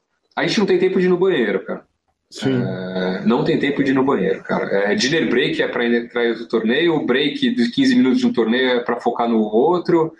a gente não tem tempo de ir no banheiro, cara. Sim. É, não tem tempo de ir no banheiro, cara. É, dinner break é para entrar no torneio, o break de 15 minutos de um torneio é para focar no outro,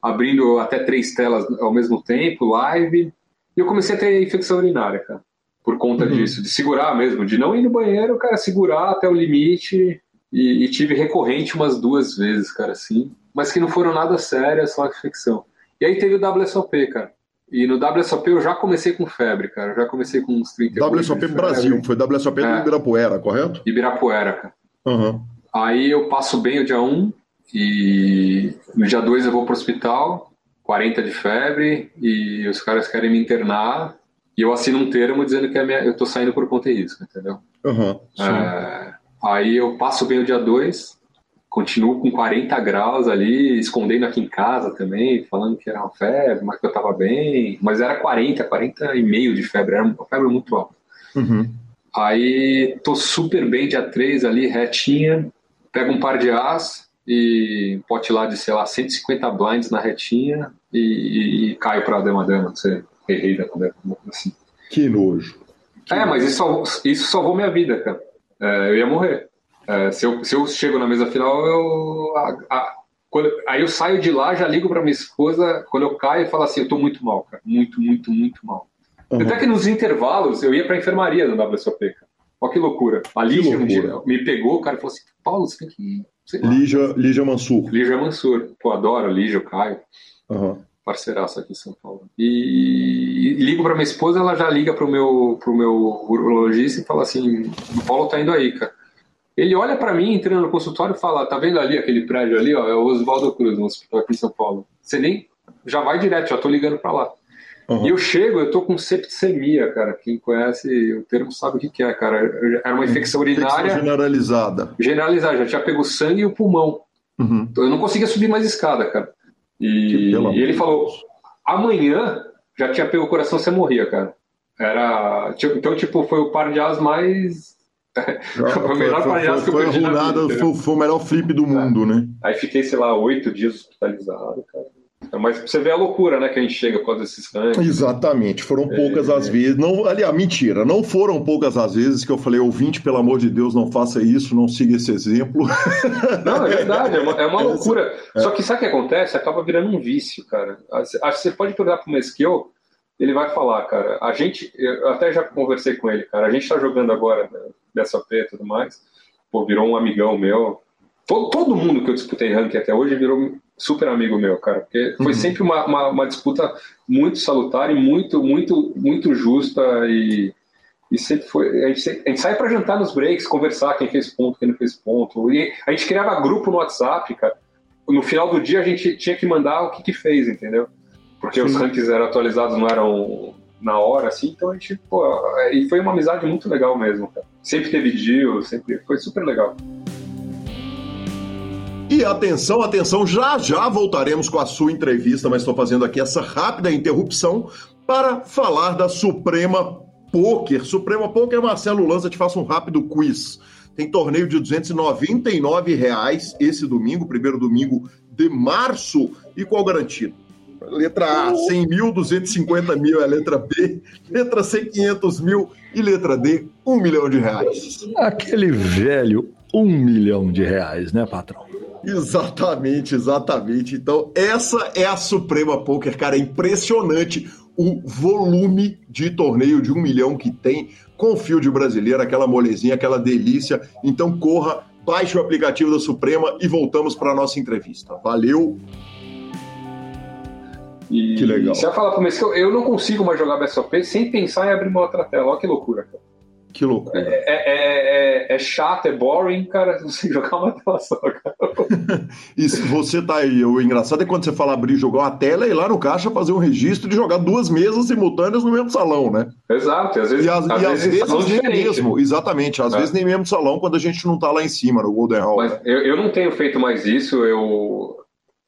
abrindo até três telas ao mesmo tempo, live. E eu comecei a ter infecção urinária, cara, por conta uhum. disso, de segurar mesmo, de não ir no banheiro, cara, segurar até o limite. E, e tive recorrente umas duas vezes, cara, assim, mas que não foram nada sérias, só infecção. E aí teve o WSOP, cara. E no WSOP eu já comecei com febre, cara. Eu já comecei com uns 30 WSOP Brasil, foi WSOP é. do Ibirapuera, correto? Ibirapuera, cara. Uhum. Aí eu passo bem o dia 1 e no dia 2 eu vou pro hospital, 40 de febre, e os caras querem me internar. E eu assino um termo dizendo que minha, eu tô saindo por conta e risco, entendeu? Uhum, é, aí eu passo bem o dia 2, continuo com 40 graus ali, escondendo aqui em casa também, falando que era uma febre, mas que eu tava bem. Mas era 40, 40 e meio de febre, era uma febre muito alta. Uhum. Aí tô super bem dia 3 ali, retinha, pego um par de as e pote lá de, sei lá, 150 blinds na retinha e, e, e caio pra dama-dama, você errei da assim. Que nojo. Que é, nojo. mas isso, salvou, isso salvou minha vida, cara. É, eu ia morrer. É, se, eu, se eu chego na mesa final, eu. A, a, quando, aí eu saio de lá, já ligo pra minha esposa, quando eu caio, e falo assim: eu tô muito mal, cara. Muito, muito, muito mal. Uhum. Até que nos intervalos eu ia pra enfermaria no WSOP, cara. Olha que loucura. A Lígia um dia me pegou, o cara falou assim: Paulo, você tem que. Lígia, Lígia Mansur. Lígia Mansur. Pô, adoro Lígia, o Caio. Uhum. Parceiraço aqui em São Paulo. E, e ligo para minha esposa, ela já liga pro meu, pro meu urologista e fala assim: o Paulo tá indo aí, cara. Ele olha para mim entrando no consultório e fala: tá vendo ali aquele prédio ali, ó? É o Oswaldo Cruz, no hospital aqui em São Paulo. Você nem. Já vai direto, já tô ligando para lá. Uhum. E eu chego, eu tô com septicemia, cara. Quem conhece o termo sabe o que, que é, cara. Era uma infecção urinária. Infecção generalizada. Generalizada, já tinha pego sangue e o pulmão. Uhum. Então eu não conseguia subir mais escada, cara. E, e ele falou: amanhã já tinha pego o coração, você morria, cara. Era. Então, tipo, foi o par de as mais. Foi o melhor as que eu foi, foi, foi, o melhor flip do mundo, né? Aí fiquei, sei lá, oito dias hospitalizado, cara. Mas você vê a loucura, né, que a gente chega com esses ranks. Exatamente, foram poucas é... as vezes. Não, aliás, mentira, não foram poucas as vezes que eu falei, ouvinte, pelo amor de Deus, não faça isso, não siga esse exemplo. *laughs* Não, é verdade, é uma, é uma loucura. É. Só que sabe o que acontece? Acaba virando um vício, cara. Acho que você pode perguntar pro Mesquil, ele vai falar, cara. A gente, eu até já conversei com ele, cara. A gente tá jogando agora né, dessa P e tudo mais. Pô, virou um amigão meu. Todo, todo mundo que eu disputei ranking até hoje virou super amigo meu, cara, porque foi uhum. sempre uma, uma, uma, disputa muito salutar e muito, muito, muito justa e, e sempre foi. A gente, a gente sai para jantar nos breaks, conversar quem fez ponto, quem não fez ponto. E a gente criava grupo no WhatsApp, cara. No final do dia a gente tinha que mandar o que, que fez, entendeu? Porque Sim. os rankings eram atualizados, não eram na hora, assim, então a gente, pô, e foi uma amizade muito legal mesmo, cara. Sempre teve deal, sempre foi super legal. E atenção, atenção, já já voltaremos com a sua entrevista, mas estou fazendo aqui essa rápida interrupção para falar da Suprema Poker. Suprema Poker, Marcelo Lanza, te faço um rápido quiz. Tem torneio de 299 reais esse domingo, primeiro domingo de março, e qual garantido? Letra A, 100 mil, 250 mil é a letra B, letra C, 500 mil e letra D, 1 milhão de reais. Aquele velho 1 milhão de reais, né, patrão? Exatamente, exatamente. Então, essa é a Suprema Poker, cara. É impressionante o volume de torneio de um milhão que tem com o field brasileiro, aquela molezinha, aquela delícia. Então, corra, baixe o aplicativo da Suprema e voltamos para a nossa entrevista. Valeu! E que legal. Você vai falar mim que eu não consigo mais jogar BSOP sem pensar em abrir uma outra tela. Olha que loucura, cara. Que loucura. É, é, é, é, chato, é boring, cara, *laughs* você jogar uma tela só, cara. *laughs* e se você tá aí, o engraçado é quando você fala abrir jogar uma tela e ir lá no caixa fazer um registro de jogar duas mesas simultâneas no mesmo salão, né? Exato, às vezes, e, as, às, e às vezes, vezes nem mesmo, exatamente, às é. vezes nem mesmo salão quando a gente não tá lá em cima no Golden Hall. Mas né? eu, eu não tenho feito mais isso, eu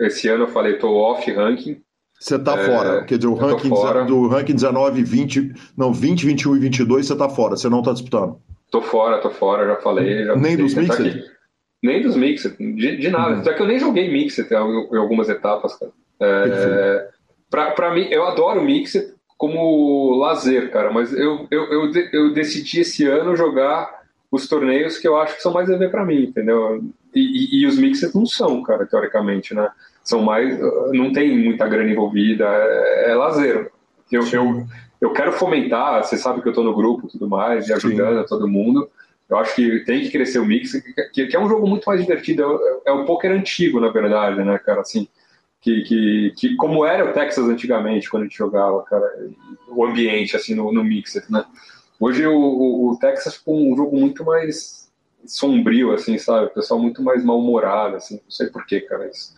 esse ano eu falei, tô off ranking, você está é, fora. Quer dizer, o ranking do ranking 19, 20, não, 20, 21 e 22 você está fora, você não está disputando. Tô fora, tô fora, já falei. Já nem dos Mixed? Nem dos Mixed, de, de nada. Uhum. Só que eu nem joguei Mixed em algumas etapas, cara. É, pra, pra mim, eu adoro Mixed como lazer, cara, mas eu, eu, eu, eu decidi esse ano jogar os torneios que eu acho que são mais a ver para mim, entendeu? E, e, e, os Mixed não são, cara, teoricamente, né? São mais. não tem muita grana envolvida, é, é lazer. Eu, eu, eu quero fomentar, você sabe que eu estou no grupo e tudo mais, e ajudando todo mundo. Eu acho que tem que crescer o mix, que, que é um jogo muito mais divertido. É, é o poker antigo, na verdade, né, cara? Assim, que, que, que como era o Texas antigamente, quando a gente jogava, cara, o ambiente, assim, no, no Mixer, né? Hoje o, o, o Texas ficou um jogo muito mais sombrio, assim, sabe? O pessoal muito mais mal-humorado, assim, não sei porquê, cara. Isso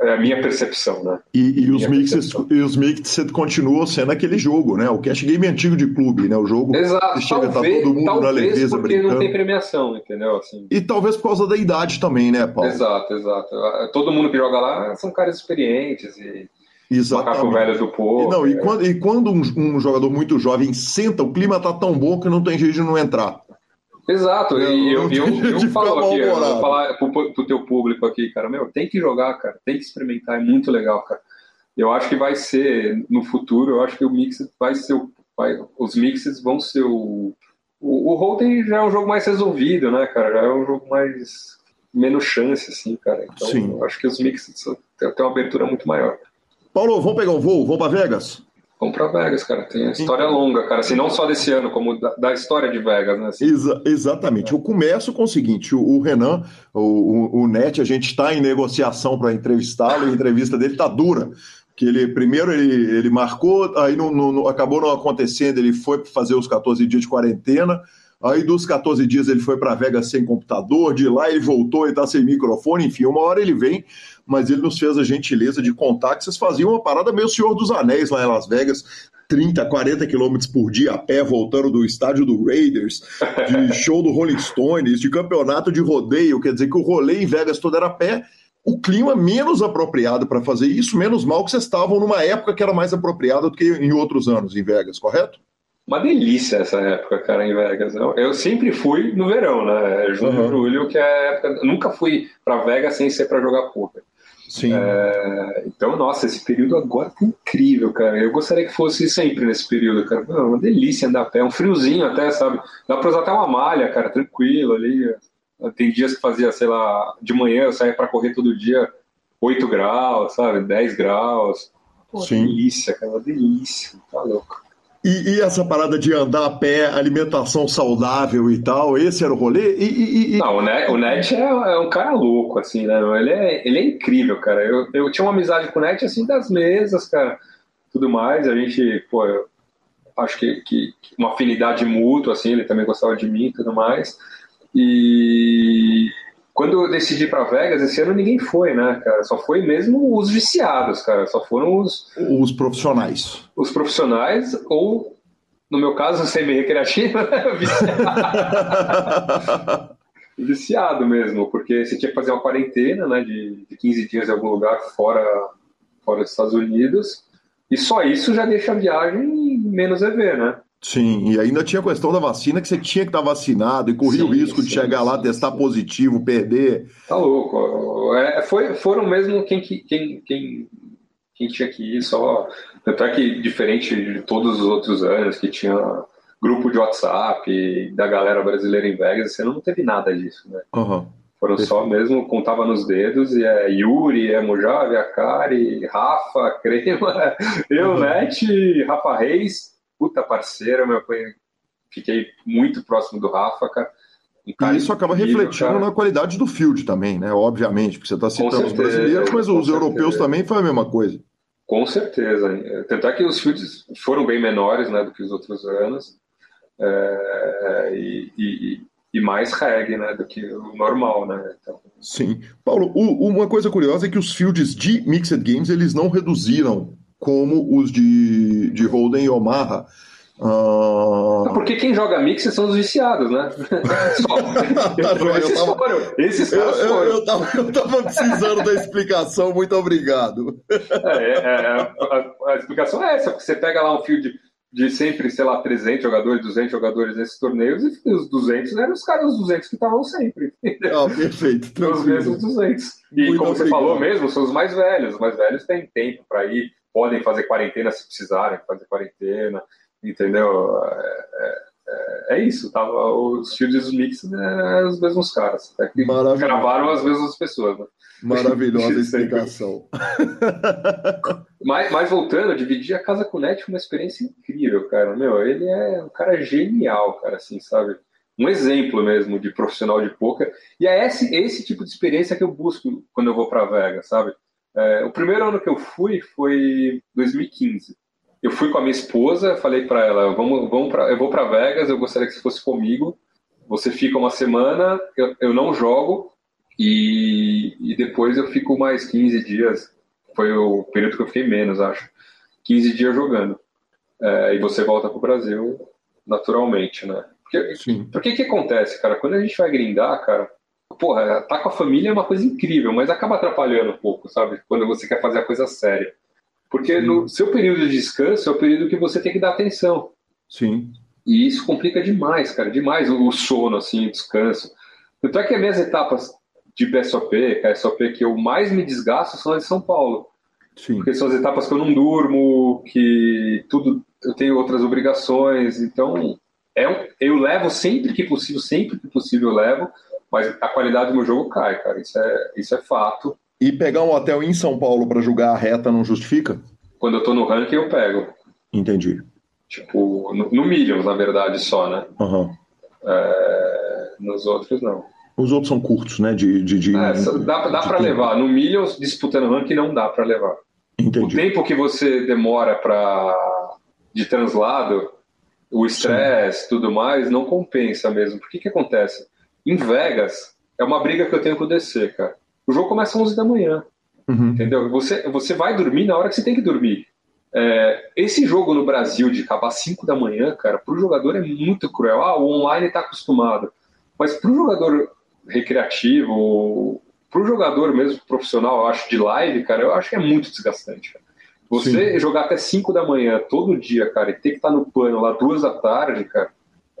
é a minha percepção, né? E, e os mixes, e os mixes continuam sendo aquele jogo, né? O cash game antigo de clube, né? O jogo Exato. chega talvez, tá todo mundo na leveza porque brincando. não tem premiação, entendeu? Assim. E talvez por causa da idade também, né, Paulo? Exato, exato. Todo mundo que joga lá são caras experientes e Exatamente. velho do povo. E, não, é. e quando, e quando um, um, jogador muito jovem senta, o clima tá tão bom que não tem jeito de não entrar. Exato, e eu, eu, eu, eu falo aqui, eu vou falar pro, pro teu público aqui, cara, meu, tem que jogar, cara, tem que experimentar, é muito legal, cara. Eu acho que vai ser, no futuro, eu acho que o Mix vai ser, o, vai, os Mixes vão ser o... O, o Holden já é um jogo mais resolvido, né, cara, já é um jogo mais... menos chance, assim, cara. Então, Sim. eu acho que os Mixes têm uma abertura muito maior. Paulo, vamos pegar um voo, vamos para Vegas? Vamos para Vegas, cara. Tem história longa, cara. Assim, não só desse ano, como da, da história de Vegas, né? Assim. Exa exatamente. Eu começo com o seguinte: o, o Renan, o, o, o, Net, a gente está em negociação para entrevistá-lo, a entrevista dele está dura. Que ele primeiro ele, ele marcou, aí não, não, acabou não acontecendo, ele foi fazer os 14 dias de quarentena. Aí dos 14 dias ele foi para Vegas sem computador, de lá ele voltou e está sem microfone, enfim, uma hora ele vem mas ele nos fez a gentileza de contar que vocês faziam uma parada meio Senhor dos Anéis lá em Las Vegas, 30, 40 quilômetros por dia a pé, voltando do estádio do Raiders, de *laughs* show do Rolling Stones, de campeonato de rodeio, quer dizer que o rolê em Vegas todo era a pé. O clima menos apropriado para fazer isso, menos mal que vocês estavam numa época que era mais apropriada do que em outros anos em Vegas, correto? Uma delícia essa época, cara, em Vegas. Eu, eu sempre fui no verão, né? Junho, uhum. julho, que é a época. Nunca fui para Vegas sem ser para jogar poker. Sim. É, então, nossa, esse período agora tá incrível, cara. Eu gostaria que fosse sempre nesse período, cara. Não, uma delícia andar a pé, um friozinho até, sabe? Dá pra usar até uma malha, cara, tranquilo ali. Tem dias que fazia, sei lá, de manhã eu saía pra correr todo dia 8 graus, sabe? 10 graus. Pô, Sim. delícia, cara, uma delícia, tá louco. E, e, essa parada de andar a pé, alimentação saudável e tal, esse era o rolê? E, e, Não, o Net, o Net é, é, um cara louco, assim, né? Ele é, ele é incrível, cara. Eu, eu tinha uma amizade com o Net, assim, das mesas, cara, tudo mais. A gente, pô, acho que, que, uma afinidade mútua, assim, ele também gostava de mim e tudo mais. E quando eu decidi para Vegas, esse ano ninguém foi, né, cara? Só foi mesmo os viciados, cara. Só foram os. Os profissionais. Os profissionais, ou, no meu caso, semi-recreativo, né? *laughs* Viciado. viciado mesmo, porque você tinha que fazer uma quarentena, né, de, de 15 dias em algum lugar fora, fora dos Estados Unidos. E só isso já deixa a viagem menos EV, né? Sim, e ainda tinha a questão da vacina que você tinha que estar vacinado e corria sim, o risco sim, de chegar sim, lá, testar positivo, perder. Tá louco. É, foi, foram mesmo quem, quem, quem, quem tinha que ir só. Tanto é que, diferente de todos os outros anos, que tinha grupo de WhatsApp da galera brasileira em Vegas, você não teve nada disso, né? Uhum. Foram só mesmo, contava nos dedos, e é Yuri, é Mojave, Akari, Rafa, Crema, *laughs* eu, uhum. Net, Rafa Reis puta parceiro, meu, fiquei muito próximo do Rafa, cara. Um e isso acaba refletindo cara. na qualidade do field também, né? Obviamente, porque você está citando certeza, os brasileiros, mas os certeza. europeus também foi a mesma coisa. Com certeza. Tanto é que os fields foram bem menores né, do que os outros anos. É, e, e, e, mais reggae né, do que o normal, né? Então... Sim. Paulo, o, uma coisa curiosa é que os fields de Mixed Games eles não reduziram como os de, de Holden e Omaha. Uh... Porque quem joga mix são os viciados, né? *laughs* Só... tá, esses tava... foram. Esses caras eu, foram. Eu, eu, tava, eu tava precisando da explicação, muito obrigado. É, é, é a, a, explicação é essa, porque você pega lá um fio de, de sempre, sei lá, 300 jogadores, 200 jogadores nesses torneios, e os 200 eram os caras, os 200 que estavam sempre. Ah, perfeito. Tranquilo. Os mesmos 200. E muito como obrigado. você falou mesmo, são os mais velhos. Os mais velhos têm tempo para ir podem fazer quarentena se precisarem fazer quarentena, entendeu? É, é, é isso, tá? Os fields mix né, os mesmos caras. É que gravaram as mesmas pessoas. Né? Maravilhosa *laughs* explicação. *laughs* mas, mas voltando, dividir a casa com o Net foi uma experiência incrível, cara. Meu, ele é um cara genial, cara, assim, sabe? Um exemplo mesmo de profissional de poker. E é esse, esse tipo de experiência que eu busco quando eu vou para Vegas, sabe? É, o primeiro ano que eu fui foi 2015. Eu fui com a minha esposa, falei para ela, vamos, vamos pra, eu vou para Vegas, eu gostaria que você fosse comigo. Você fica uma semana, eu, eu não jogo, E, e depois eu fico mais 15 dias. Foi o período que eu fiquei menos, acho. 15 dias jogando. É, e você volta pro Brasil naturalmente, né? Porque, Sim. porque que acontece, cara? Quando a gente vai grindar, cara, porra, estar tá com a família é uma coisa incrível, mas acaba atrapalhando um pouco, sabe? Quando você quer fazer a coisa séria. Porque Sim. no seu período de descanso é o período que você tem que dar atenção. Sim. E isso complica demais, cara, demais o sono, assim, o descanso. Tanto é que as minhas etapas de BSOP, que é que eu mais me desgasto, são as de São Paulo. Sim. Porque são as etapas que eu não durmo, que tudo eu tenho outras obrigações, então é, eu levo sempre que possível, sempre que possível eu levo, mas a qualidade do meu jogo cai, cara, isso é, isso é fato. E pegar um hotel em São Paulo para jogar a reta não justifica? Quando eu tô no ranking, eu pego. Entendi. Tipo, no, no Millions, na verdade, só, né? Uhum. É, nos outros, não. Os outros são curtos, né? De, de, de é, dá dá para levar. No Millions, disputando ranking, não dá para levar. Entendi. O tempo que você demora para de translado, o estresse, tudo mais, não compensa mesmo. Por que que acontece? Em Vegas, é uma briga que eu tenho com o DC, cara. O jogo começa às 11 da manhã. Uhum. Entendeu? Você, você vai dormir na hora que você tem que dormir. É, esse jogo no Brasil de acabar às 5 da manhã, cara, para o jogador é muito cruel. Ah, o online está acostumado. Mas para o jogador recreativo, para o jogador mesmo profissional, eu acho, de live, cara, eu acho que é muito desgastante. Cara. Você Sim. jogar até 5 da manhã todo dia, cara, e ter que estar no plano lá duas da tarde, cara,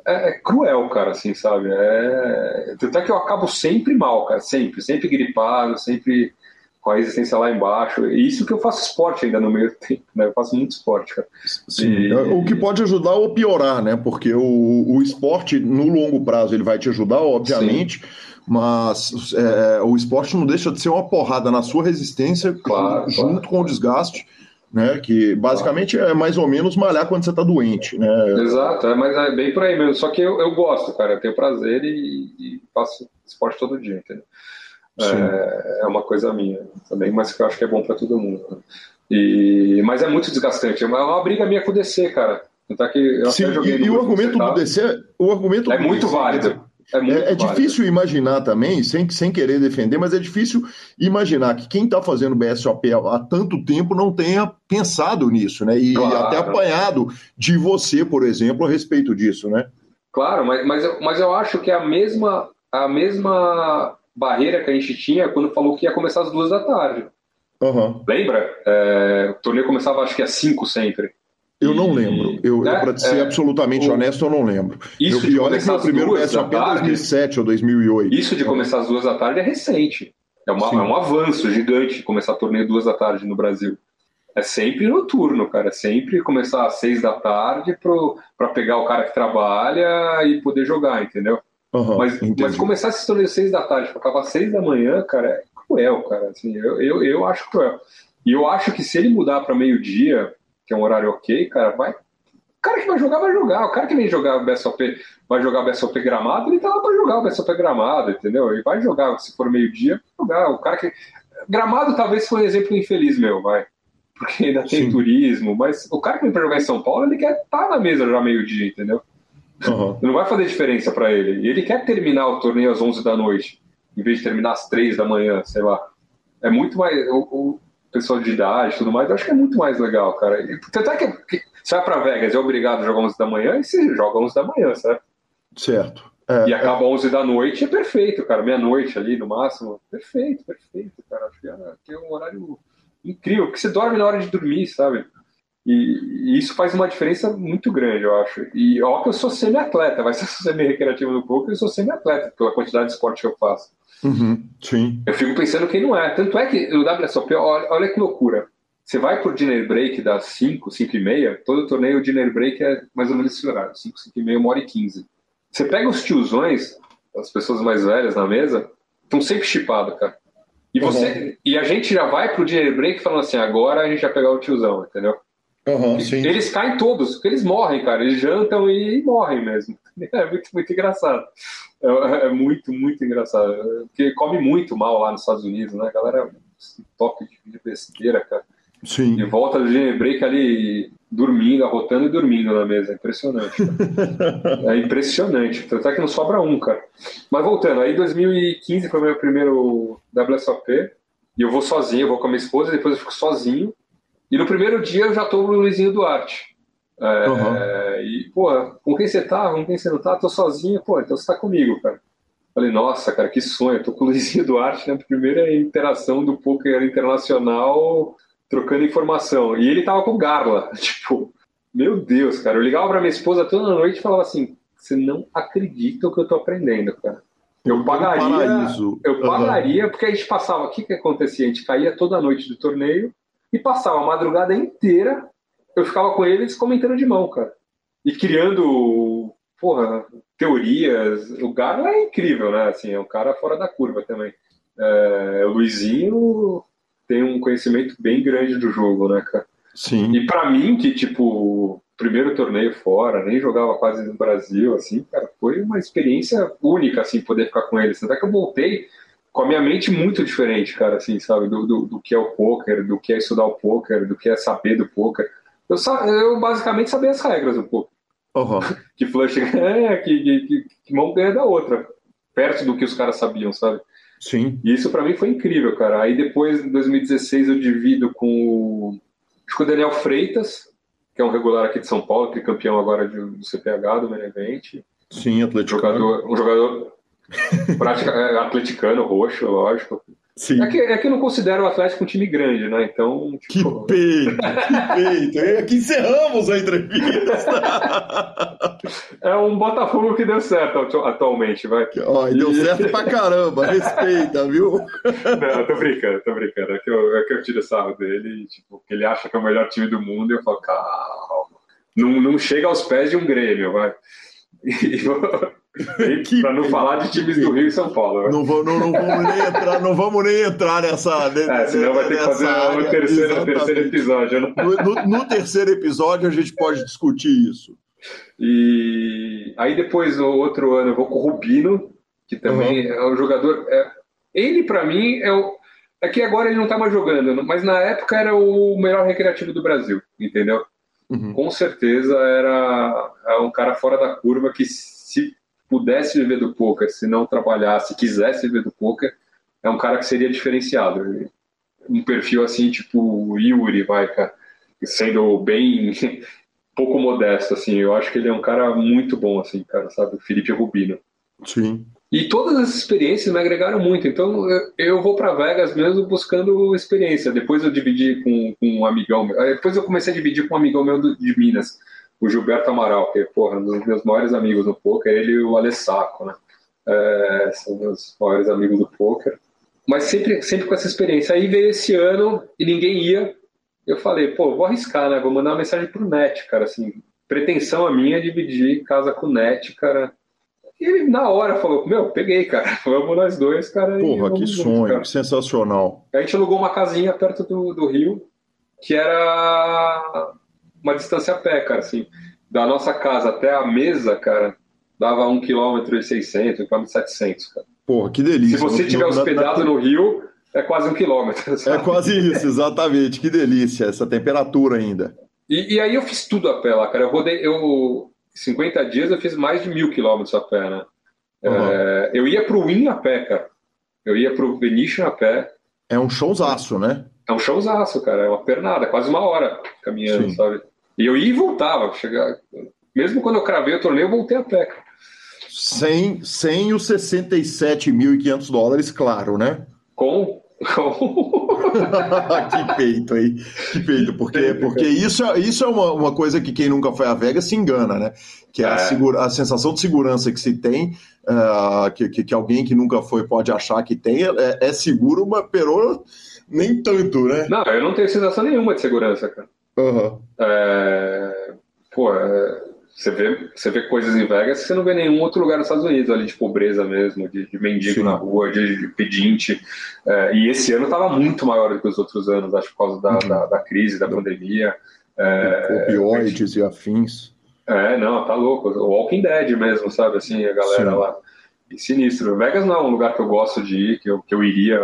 é, é, cruel, cara, assim, sabe? É... Tanto é que eu acabo sempre mal, cara, sempre, sempre gripado, sempre com a resistência lá embaixo. E isso que eu faço esporte ainda no meio *laughs* do tempo, né? Eu faço muito esporte, cara. Sim, e... O que pode ajudar ou piorar, né? Porque o, o esporte, no longo prazo, ele vai te ajudar, obviamente. Sim mas é, o esporte não deixa de ser uma porrada na sua resistência claro, junto claro. com o desgaste né? Que basicamente é mais ou menos malhar quando você está doente, né? Exato, é, mas é bem por aí mesmo. Só que eu, eu gosto, cara, eu tenho prazer e, e faço esporte todo dia, entendeu? É, é, uma coisa minha também, mas que eu acho que é bom para todo mundo. Né? E, mas é muito desgastante. É uma, é uma briga minha com o DC, cara. Tá que eu Sim, e, e o argumento do DC, o argumento é muito DC, válido. É, é, é difícil imaginar também, sem, sem querer defender, mas é difícil imaginar que quem está fazendo BSOP há tanto tempo não tenha pensado nisso, né? E, claro. até apanhado de você, por exemplo, a respeito disso, né? Claro, mas, mas, eu, mas eu acho que é a mesma, a mesma barreira que a gente tinha quando falou que ia começar às duas da tarde. Uhum. Lembra? É, o torneio começava acho que às cinco sempre. Eu não lembro. Eu, né? para ser é, absolutamente o... honesto, eu não lembro. Isso eu, e olha que meu primeiro BSOP é 2007 ou 2008. Isso de começar às duas da tarde é recente. É, uma, é um avanço gigante começar torneio duas da tarde no Brasil. É sempre noturno, cara. É sempre começar às seis da tarde para pegar o cara que trabalha e poder jogar, entendeu? Uhum, mas, mas, começar esse torneio às seis da tarde para acabar às seis da manhã, cara, é cruel, cara. Assim, eu, eu, eu acho cruel. E eu acho que se ele mudar para meio-dia, que é um horário ok, cara, vai. O cara que vai jogar, vai jogar. O cara que vem jogar o BSOP, vai jogar o BSOP gramado, ele tá lá pra jogar o BSOP gramado, entendeu? Ele vai jogar, se for meio-dia, jogar. O cara que. Gramado talvez foi um exemplo infeliz meu, vai. Porque ainda tem Sim. turismo, mas o cara que vem pra jogar em São Paulo, ele quer estar tá na mesa já meio-dia, entendeu? Uhum. Não vai fazer diferença para ele. Ele quer terminar o torneio às 11 da noite, em vez de terminar às 3 da manhã, sei lá. É muito mais. O, o, pessoal de idade e tudo mais, eu acho que é muito mais legal, cara. E, é que, que você vai pra Vegas, é obrigado a jogar 11 da manhã, e você joga 11 da manhã, certo? Certo. É, e acaba é... 11 da noite, é perfeito, cara. Meia-noite ali no máximo. Perfeito, perfeito, cara. Acho que é, é um horário incrível, porque você dorme na hora de dormir, sabe? E, e, isso faz uma diferença muito grande, eu acho. E ó que eu sou semi-atleta, vai ser *laughs* semi-recreativo no pouco, eu sou semi-atleta, pela quantidade de esporte que eu faço. Uhum, sim. Eu fico pensando quem não é. Tanto é que o WSOP, olha, olha que loucura. Você vai por dinner break das 5, 5 e meia, todo torneio o dinner break é mais ou menos esse horário, 5, 5 e meia, 1 hora e 15. Você pega os tiozões, as pessoas mais velhas na mesa, estão sempre chipados, cara. E, você, uhum. e a gente já vai pro dinner break falando assim, agora a gente vai pegar o tiozão, entendeu? Uhum, eles caem todos, porque eles morrem, cara. Eles jantam e morrem mesmo. É muito, muito engraçado. É, é, muito, muito engraçado. Porque come muito mal lá nos Estados Unidos, né? A galera toque de besteira, cara. Sim. E volta do Gene Break ali dormindo, arrotando e dormindo na mesa. É impressionante. *laughs* é impressionante. Tanto é que não sobra um, cara. Mas voltando, aí 2015 foi meu primeiro WSOP. E eu vou sozinho, eu vou com a minha esposa, depois eu fico sozinho. E no primeiro dia eu já tô no Luizinho Duarte. É, uhum. E, pô, com quem você tá? Com quem você não tá? Tô sozinho. Pô, então você tá comigo, cara. Falei, nossa, cara, que sonho. Tô com o Luizinho *laughs* Duarte na primeira interação do poker internacional trocando informação. E ele tava com Garla. *laughs* Tipo, meu Deus, cara. Eu ligava pra minha esposa toda noite e falava assim: você não acredita o que eu tô aprendendo, cara. Eu pagaria, eu pagaria, uhum. porque a gente passava, o que que acontecia? A gente caía toda noite do torneio e passava a madrugada inteira, eu ficava com eles comentando de mão, cara. E criando, porra, teorias. O Garla é incrível, né? Assim, é um cara fora da curva também. É, o Luizinho tem um conhecimento bem grande do jogo, né, cara? Sim. E para mim, que, tipo, primeiro torneio fora, nem jogava quase no Brasil, assim, cara, foi uma experiência única, assim, poder ficar com eles. Até que eu voltei com a minha mente muito diferente, cara, assim, sabe, do, do, do que é o poker, do que é estudar o poker, do que é saber do poker. Eu, eu basicamente sabia as regras do poker. Uhum. que flush é, que, que, que mão ganha da outra, perto do que os caras sabiam, sabe? Sim. E isso para mim foi incrível, cara. Aí depois, em 2016, eu divido com o, acho que o Daniel Freitas, que é um regular aqui de São Paulo, que é campeão agora de, do CPH, do Menevent. Sim, atleticano. Jogador, um jogador prática, *laughs* é, atleticano, roxo, lógico. Sim. É que, é que eu não considero o Atlético um time grande, né? Então. Tipo... Que peito, que peito. É que encerramos a entrevista. *laughs* é um Botafogo que deu certo atualmente, vai. Ó, e... Deu certo pra caramba, respeita, viu? Não, tô brincando, tô brincando. É que eu, é que eu tiro sarro dele, tipo, que ele acha que é o melhor time do mundo e eu falo, calma. Não, não chega aos pés de um Grêmio, vai. *laughs* E, *laughs* para não falar de times do Rio e São Paulo. Né? Não, vou, não, não, vamos nem entrar, não vamos nem entrar nessa. É, senão vai ter que fazer o terceiro, terceiro episódio. Né? No, no, no, terceiro episódio a gente pode discutir isso. E aí depois, no outro ano, eu vou com o Rubino, que também uhum. é um jogador. É, ele, para mim, é o. É que agora ele não tá mais jogando, mas na época era o melhor recreativo do Brasil, entendeu? Uhum. Com certeza era, era um cara fora da curva que pudesse viver do poker, se não trabalhasse, quisesse viver do poker, é um cara que seria diferenciado. Um perfil assim, tipo Yuri, vai, cara, sendo bem *laughs* pouco modesto, assim. Eu acho que ele é um cara muito bom, assim, cara, sabe? Felipe Rubino. Sim. E todas as experiências me agregaram muito. Então eu, eu vou para Vegas mesmo buscando experiência. Depois eu dividi com, com um amigão. Depois eu comecei a dividir com um amigão meu de Minas o Gilberto Amaral, que é porra, um dos meus maiores amigos no poker, ele e o Alessaco, né? É, são meus maiores amigos do poker. Mas sempre, sempre com essa experiência. Aí veio esse ano e ninguém ia. Eu falei, pô, vou arriscar, né? Vou mandar uma mensagem pro Net, cara, assim. Pretensão a minha é dividir casa com o Net, cara. E ele, na hora, falou: Meu, peguei, cara. *laughs* Vamos nós dois, cara. Porra, que sonho, cara. sensacional. A gente alugou uma casinha perto do, do Rio, que era uma distância a pé, cara, assim, da nossa casa até a mesa, cara, dava 1 km e 600, 1 km 700, cara. Porra, que delícia. Se você estiver hospedado na, na... no Rio, é quase um quilômetro. Sabe? É quase isso, exatamente. Que delícia, essa temperatura ainda. E, e, aí eu fiz tudo a pé lá, cara. Eu rodei, eu 50 dias eu fiz mais de mil quilômetros a pé, né? Uhum. É, eu ia pro Win a pé, cara. Eu ia pro Venetian a pé. É um showzaço, né? É um showzaço, cara. É uma pernada, quase uma hora caminhando, Sim. sabe? E eu ia e voltava. Chegar... Mesmo quando eu cravei o torneio, eu voltei a pé. Sem, sem os 67.500 dólares, claro, né? Com. *laughs* que peito aí, que peito, porque, porque isso, é, isso é uma, uma coisa que quem nunca foi a Vegas se engana, né? Que é, é. A, segura, a sensação de segurança que se tem, uh, que, que, que, alguém que nunca foi pode achar que tem, é, é seguro, mas perou nem tanto, né? Não, eu não tenho sensação nenhuma de segurança, cara. Uhum. É, pô, é, você, vê, você vê coisas em Vegas que você não vê em nenhum outro lugar nos Estados Unidos, ali de pobreza mesmo, de, de mendigo Sim. na rua, de, de pedinte. É, e esse ano estava muito maior do que os outros anos, acho, por causa da, uhum. da, da, crise, da pandemia. É, Opioides e afins. É, não, tá louco. O Walking Dead mesmo, sabe? Assim, a galera Sim. lá. E sinistro. Vegas não é um lugar que eu gosto de ir, que eu, que eu iria,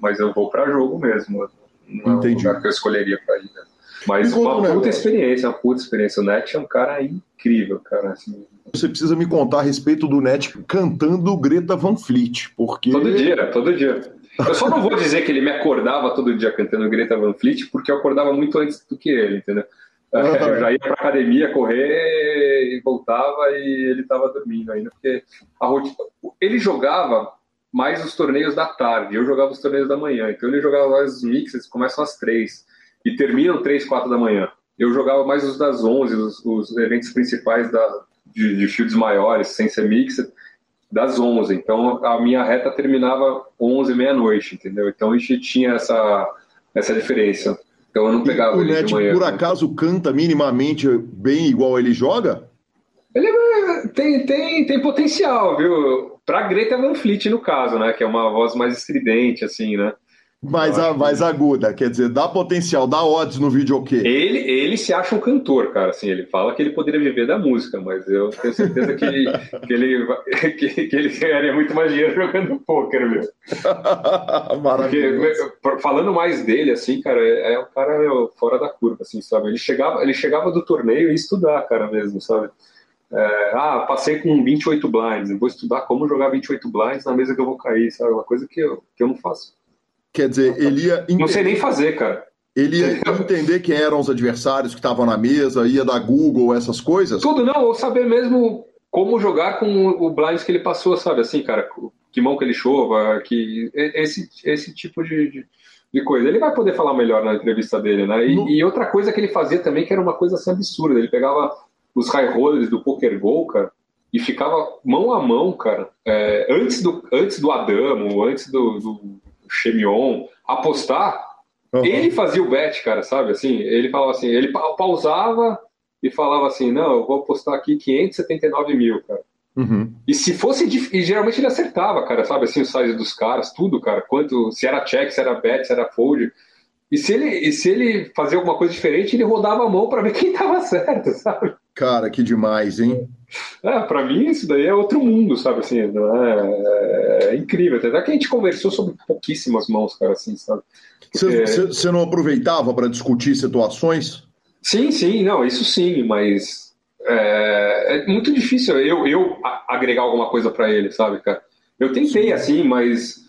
mas eu vou para jogo mesmo. Não é Entendi. um lugar que eu escolheria para ir. Né? Mas uma um puta experiência, uma puta experiência. O Net é um cara incrível, cara. Assim. Você precisa me contar a respeito do Net cantando Greta Van Fleet, porque... Todo dia, todo dia. Eu só não vou dizer que ele me acordava todo dia cantando Greta Van Fleet, porque eu acordava muito antes do que ele, entendeu? *laughs* Eu já ia pra academia correr e voltava e ele tava dormindo ainda, porque a rotina... ele jogava mais os torneios da tarde, eu jogava os torneios da manhã, então ele jogava mais os mixes, começam às três e terminam três, quatro da manhã. Eu jogava mais os das onze, os, os eventos principais da, de, de fields maiores, sem ser mixed, das 11. Então a minha reta terminava 11, meia-noite, entendeu? Então a gente tinha essa, essa diferença. Então eu não pegava e o ele Net, de manhã. por acaso, canta minimamente bem igual ele joga? Ele é, tem, tem, tem potencial, viu? Pra Greta Van Fleet, no caso, né? Que é uma voz mais estridente, assim, né? Mais, a, mais aguda, quer dizer, dá potencial, dá odds no vídeo quê? Ele, ele se acha um cantor, cara, assim, ele fala que ele poderia viver da música, mas eu tenho certeza que ele, *laughs* que ele, *laughs* que, que ele ganharia muito mais dinheiro jogando pôquer, meu. *laughs* Maravilhoso. Porque, falando mais dele, assim, cara, é, é um cara meu, fora da curva, assim, sabe? Ele chegava, ele chegava do torneio e estudar, cara, mesmo, sabe? É, ah, passei com 28 blinds, vou estudar como jogar 28 blinds na mesa que eu vou cair, sabe? Uma coisa que eu, que eu não faço. Quer dizer, ele ia. Não sei nem fazer, cara. Ele ia *laughs* entender quem eram os adversários que estavam na mesa, ia dar Google, essas coisas? Tudo, não, ou saber mesmo como jogar com o blinds que ele passou, sabe? Assim, cara, que mão que ele chova, que esse, esse tipo de, de, de coisa. Ele vai poder falar melhor na entrevista dele, né? E, no... e, outra coisa que ele fazia também, que era uma coisa assim absurda, ele pegava os high rollers do Poker Go, cara, e ficava mão a mão, cara, é, antes, do, antes do Adamo, antes do, do Chemion, apostar, uhum. ele fazia o bet, cara, sabe? Assim, ele falava assim, ele pausava e falava assim, não, eu vou apostar aqui 579 mil, cara. Uhum. E se fosse, e geralmente ele acertava, cara, sabe? Assim, o size dos caras, tudo, cara. Quanto, se era check, se era bet, se era fold. E se ele, e se ele fazia alguma coisa diferente, ele rodava a mão para ver *laughs* quem tava certo, sabe? Cara, que demais, hein? É, pra mim isso daí é outro mundo, sabe? Assim, é, é, é incrível. Até que a gente conversou sobre pouquíssimas mãos, cara, assim, sabe? Você não aproveitava para discutir situações? Sim, sim, não, isso sim, mas é, é muito difícil eu, eu agregar alguma coisa para ele, sabe, cara? Eu tentei, assim, mas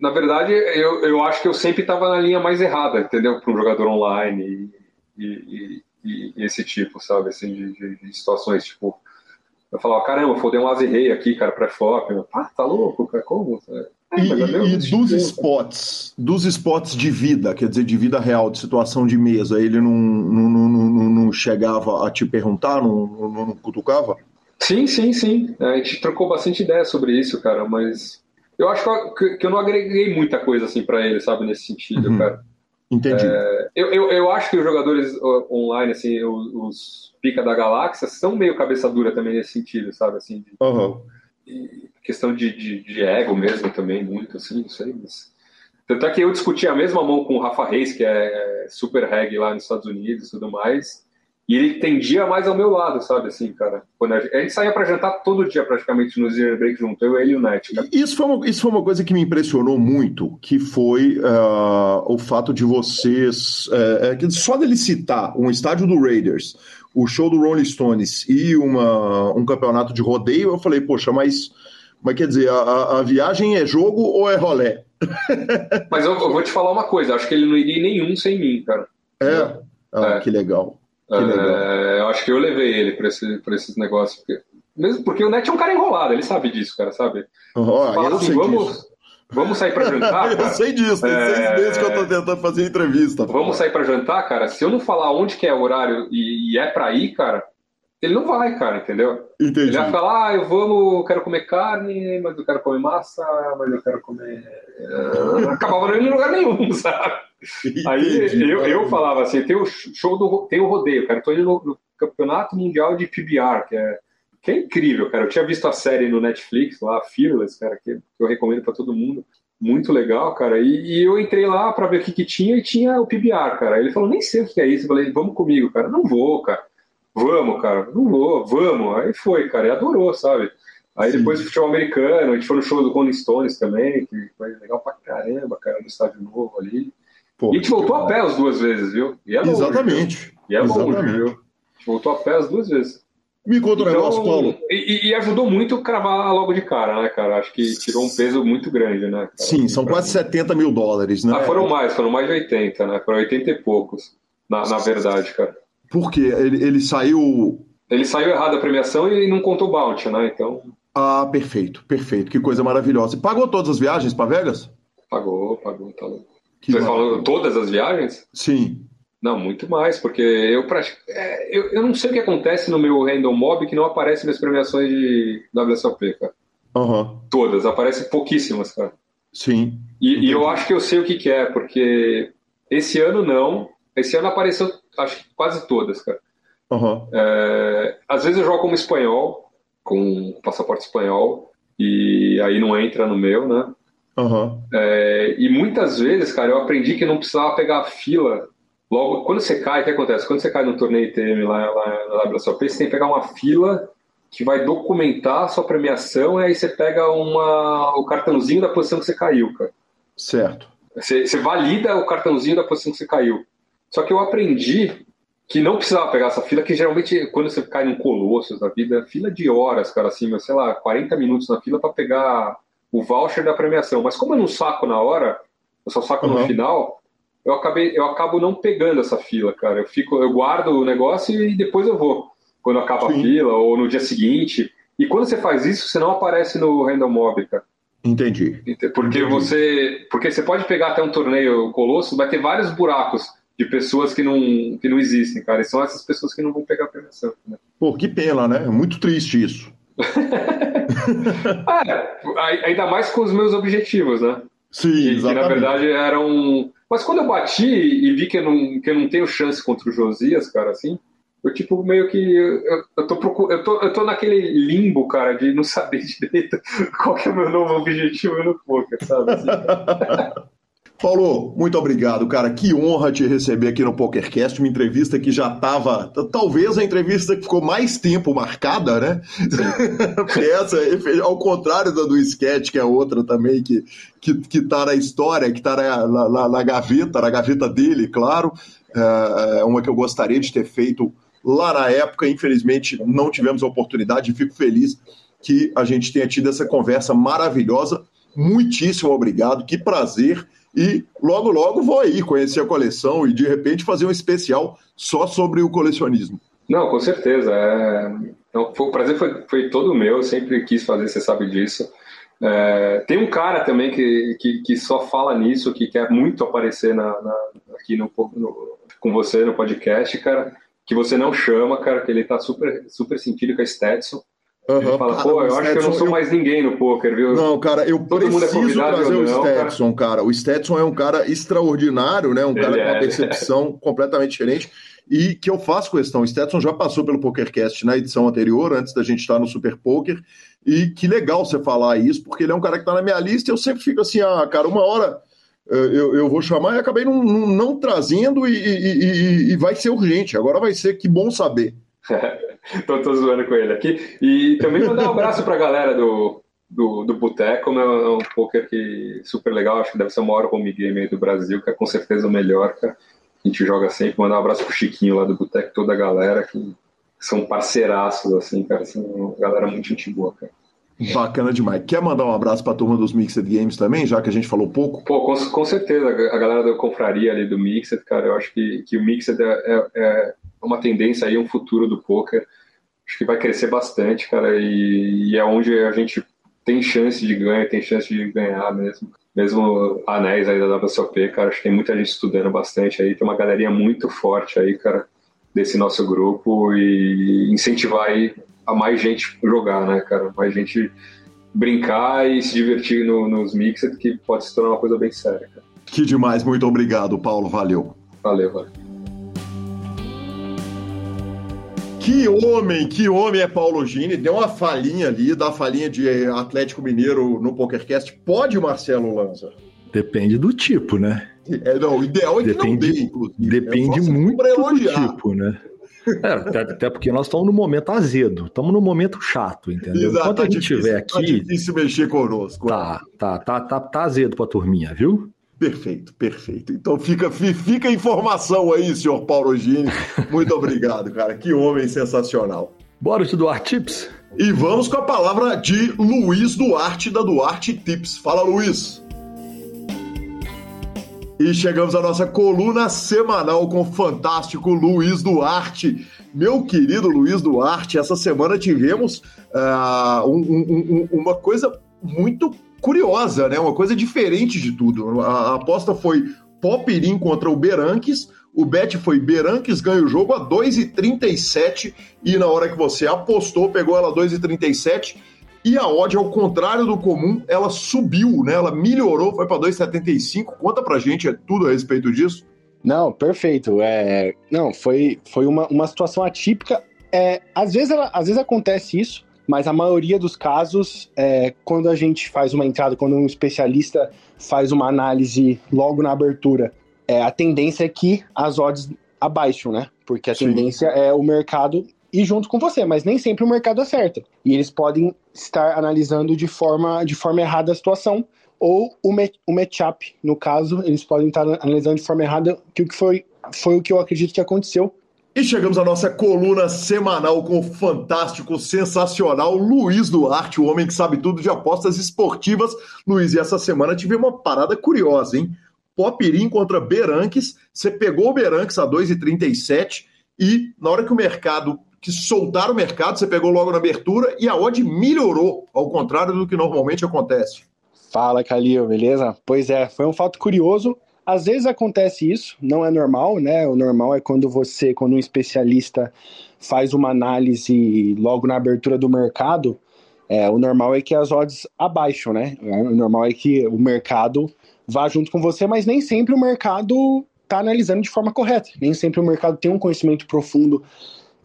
na verdade eu, eu acho que eu sempre estava na linha mais errada, entendeu? Para um jogador online e, e, e, e, esse tipo, sabe, assim, de, de, de situações, tipo eu falava, caramba, fodei um laser rei aqui, cara, pré-flop. Ah, tá louco, cara, como? É, e, é e dos spots, dos spots de vida, quer dizer, de vida real, de situação de mesa, ele não, não, não, não, não chegava a te perguntar, não, não, não cutucava? Sim, sim, sim. A gente trocou bastante ideia sobre isso, cara, mas eu acho que, que eu não agreguei muita coisa assim para ele, sabe, nesse sentido, uhum. cara. Entendi. É, eu, eu, eu, acho que os jogadores online, assim, os, os, pica da galáxia, são meio cabeça dura também nesse sentido, sabe? Assim, de, uhum. questão de, de, de, ego mesmo também, muito, assim, não sei. Mas... Tanto é que eu discuti a mesma mão com o Rafa Reis, que é super reg lá nos Estados Unidos e tudo mais. E ele tendia mais ao meu lado, sabe, assim, cara. Quando a gente, a gente saía para jantar todo dia, praticamente, no Zero Break junto, eu, ele e o Net. Isso foi, uma, isso foi uma coisa que me impressionou muito, que foi uh, o fato de vocês... Uh, só dele citar um estádio do Raiders, o show do Rolling Stones e uma, um campeonato de rodeio, eu falei, poxa, mas... Mas quer dizer, a, a viagem é jogo ou é rolé? mas eu, eu, vou te falar uma coisa, acho que ele não iria nenhum sem mim, cara. É? Ah, é. que legal. É, eu acho que eu levei ele para esse, esses negócios. Porque, mesmo porque o Net é um cara enrolado, ele sabe disso, cara, sabe? Oh, eu assim, vamos, disso. vamos sair para jantar. *laughs* eu sei disso, tem é... seis meses que eu tô tentando fazer entrevista. Vamos sair para jantar, cara. Se eu não falar onde que é o horário e, e é para ir, cara, ele não vai, cara, entendeu? Entendi. Ele vai falar, ah, eu vamos, quero comer carne, mas eu quero comer massa, mas eu quero comer. Acabava não indo em lugar nenhum, *laughs* sabe? Aí eu, eu falava assim, tem o show do tem o rodeio, cara. Eu tô indo no, no, Campeonato Mundial de PBR, que é, que é incrível, cara. Eu tinha visto a série no Netflix lá, Fearless, cara, que, eu recomendo para todo mundo. Muito legal, cara. E, e eu entrei lá para ver o que, que tinha e tinha o PBR, cara. Ele falou, nem sei o que é isso. Eu falei, vamos comigo, cara. Não vou, cara. Vamos, cara. Não vou, vamos. Aí foi, cara. E adorou, sabe? Aí Sim. depois o futebol americano, a gente foi no show do Rolling Stones também, que foi legal pra caramba, cara, no estádio novo ali. Pô, e a gente voltou a pé as duas vezes, viu? E é longe, Exatamente. Viu? E é Exatamente. longe, viu? A gente voltou a pé as duas vezes. Me conta um então, negócio, Paulo. E, e, ajudou muito cravar logo de cara, né, cara? Acho que tirou um peso muito grande, né? Cara? Sim, são quase 70 mil dólares, né? Ah, foram mais, foram mais de 80, né? Foram 80 e poucos, na, na verdade, cara. Por quê? Ele, ele saiu. Ele saiu errado a premiação e não contou o bounty, né? Então. Ah, perfeito, perfeito. Que coisa maravilhosa. Pagou todas as viagens para Vegas? Pagou, pagou, tá louco. Você falou todas as viagens? Sim. Não, muito mais, porque eu, é, eu, eu não sei o que acontece no meu Random Mob que não aparece minhas premiações de WSOP, cara. Uhum. Todas, aparecem pouquíssimas, cara. Sim. E, e, eu acho que eu sei o que, que é, porque esse ano não. Esse ano apareceu, acho que quase todas, cara. Uhum. É, às vezes eu jogo como espanhol, com passaporte espanhol, e aí não entra no meu, né? Uhum. É, e muitas vezes, cara, eu aprendi que não precisava pegar a fila Logo, quando você cai, o que acontece? Quando você cai no torneio ITM lá, lá na WSOP, você tem que pegar uma fila que vai documentar a sua premiação e aí você pega uma, o cartãozinho da posição que você caiu, cara. Certo. Você, você valida o cartãozinho da posição que você caiu. Só que eu aprendi que não precisava pegar essa fila, que geralmente quando você cai num Colossus da vida, fila de horas, cara, assim, sei lá, 40 minutos na fila para pegar o voucher da premiação. Mas como eu não saco na hora, eu só saco uhum. no final, eu acabei, eu acabo não pegando essa fila, cara. Eu fico, eu guardo o negócio e depois eu vou. Quando acaba Sim. a fila ou no dia seguinte. E quando você faz isso, você não aparece no Random Mob, cara. Entendi. Porque Entendi. você, porque você pode pegar até um torneio colosso, vai ter vários buracos de pessoas que não, que não existem, cara. E são essas pessoas que não vão pegar a premiação. Né? Pô, que pena, né? É muito triste isso. *laughs* é, ainda mais com os meus objetivos, né? Sim, que, exatamente. que na verdade eram mas quando eu bati e vi que eu não, que eu não tenho chance contra o Josias, cara, assim, eu tipo meio que. Eu, eu, tô, procur... eu, tô, eu tô naquele limbo, cara, de não saber *laughs* direito qual que é o meu novo objetivo no poker, sabe? Assim. *laughs* Paulo, muito obrigado, cara. Que honra te receber aqui no PokerCast, uma entrevista que já estava, talvez a entrevista que ficou mais tempo marcada, né? *laughs* Essa, ao contrário da do sketch, que é outra também que, que, que tá na história, que tá na, na, na gaveta, na gaveta dele, claro. É, é uma que eu gostaria de ter feito lá na época, infelizmente não tivemos a oportunidade e fico feliz que a gente tenha tido essa conversa maravilhosa. Muitíssimo obrigado, que prazer e logo, logo vou aí conhecer a coleção e de repente fazer um especial só sobre o colecionismo. Não, com certeza. É... Então, foi, o prazer foi, foi todo meu, eu sempre quis fazer, você sabe disso. É... Tem um cara também que, que, que, só fala nisso, que quer muito aparecer na, na aqui no, no, com você no podcast, cara, que você não chama, cara, que ele tá super, super sentido com a Stetson. Uhum. Fala, cara, pô, eu acho que eu não sou eu... mais ninguém no poker, viu? Não, cara, eu Todo preciso é trazer o Stetson, cara. cara. O Stetson é um cara extraordinário, né? Um Ele cara é. com uma é. percepção *laughs* completamente diferente e que eu faço questão. O Stetson já passou pelo PokerCast na edição anterior, antes da gente estar no Super Poker, e que legal você falar isso, porque ele é um cara que está na minha lista e eu sempre fico assim, ah, cara, uma hora eh, eu, eu vou chamar e acabei não, não, não trazendo e, e, e, e vai ser urgente. Agora vai ser que bom saber. *laughs* tô, tô zoando com ele aqui. E também mandar um abraço pra galera do, do, do Boteco, né? É um poker que super legal, acho que deve ser o maior home game aí do Brasil, que é com certeza o melhor, cara. A gente joga sempre. Mandar um abraço pro Chiquinho lá do Boteco, toda a galera que são parceiraços, assim, cara. São galera muito gente boa, cara. Bacana demais. Quer mandar um abraço para a turma dos Mixed Games também, já que a gente falou pouco? Pô, com, com certeza. A galera da confraria ali do Mixed, cara, eu acho que, que o Mixed é, é, é uma tendência aí, um futuro do poker. Acho que vai crescer bastante, cara, e, e é onde a gente tem chance de ganhar, tem chance de ganhar mesmo. Mesmo anéis aí da WSOP, cara, acho que tem muita gente estudando bastante aí, tem uma galerinha muito forte aí, cara, desse nosso grupo e incentivar aí a mais gente jogar, né, cara? Mais gente brincar e se divertir no, nos mixed, que pode se tornar uma coisa bem séria, cara. Que demais, muito obrigado, Paulo, valeu. Valeu, valeu. Que homem, que homem é Paulo Gini. Deu uma falinha ali, da falinha de Atlético Mineiro no PokerCast. Pode, Marcelo Lanza? Depende do tipo, né? É, não, o ideal é depende, que não dê, inclusive. Depende muito do tipo, né? É, até, até, porque nós estamos no momento azedo, estamos no momento chato, entendeu? Exato, Enquanto tá a gente estiver aqui. Tá difícil mexer conosco. Tá, tá, tá, tá, tá azedo pra turminha, viu? Perfeito, perfeito. Então fica, fica a informação aí, senhor Paulo Gini. Muito obrigado, cara. Que homem sensacional. Bora estudar Tips? E vamos com a palavra de Luiz Duarte, da Duarte Tips. Fala, Luiz. E chegamos à nossa coluna semanal com o fantástico Luiz Duarte. Meu querido Luiz Duarte, essa semana tivemos uh, um, um, um, uma coisa muito curiosa, né? Uma coisa diferente de tudo. A, a aposta foi Popirim contra o Beranques. O bet foi Beranques ganha o jogo a 2,37 e na hora que você apostou, pegou ela 2,37 e a odd, ao contrário do comum, ela subiu, né? Ela melhorou, foi para 2,75. Conta pra gente é tudo a respeito disso. Não, perfeito. É, não, foi, foi uma, uma situação atípica. É, às, vezes ela, às vezes acontece isso, mas a maioria dos casos, é, quando a gente faz uma entrada, quando um especialista faz uma análise logo na abertura, é, a tendência é que as odds abaixam, né? Porque a Sim. tendência é o mercado ir junto com você, mas nem sempre o mercado acerta. E eles podem estar analisando de forma, de forma errada a situação, ou o, o matchup, no caso, eles podem estar analisando de forma errada, que o que foi, foi o que eu acredito que aconteceu e chegamos à nossa coluna semanal com o fantástico, sensacional Luiz Duarte, o homem que sabe tudo de apostas esportivas. Luiz, e essa semana tive uma parada curiosa, hein? Popirim contra Beranques. Você pegou o Beranques a 2,37 e na hora que o mercado, que soltaram o mercado, você pegou logo na abertura e a odd melhorou, ao contrário do que normalmente acontece. Fala, Calil, beleza? Pois é, foi um fato curioso. Às vezes acontece isso, não é normal, né? O normal é quando você, quando um especialista faz uma análise logo na abertura do mercado, é, o normal é que as odds abaixam, né? O normal é que o mercado vá junto com você, mas nem sempre o mercado está analisando de forma correta. Nem sempre o mercado tem um conhecimento profundo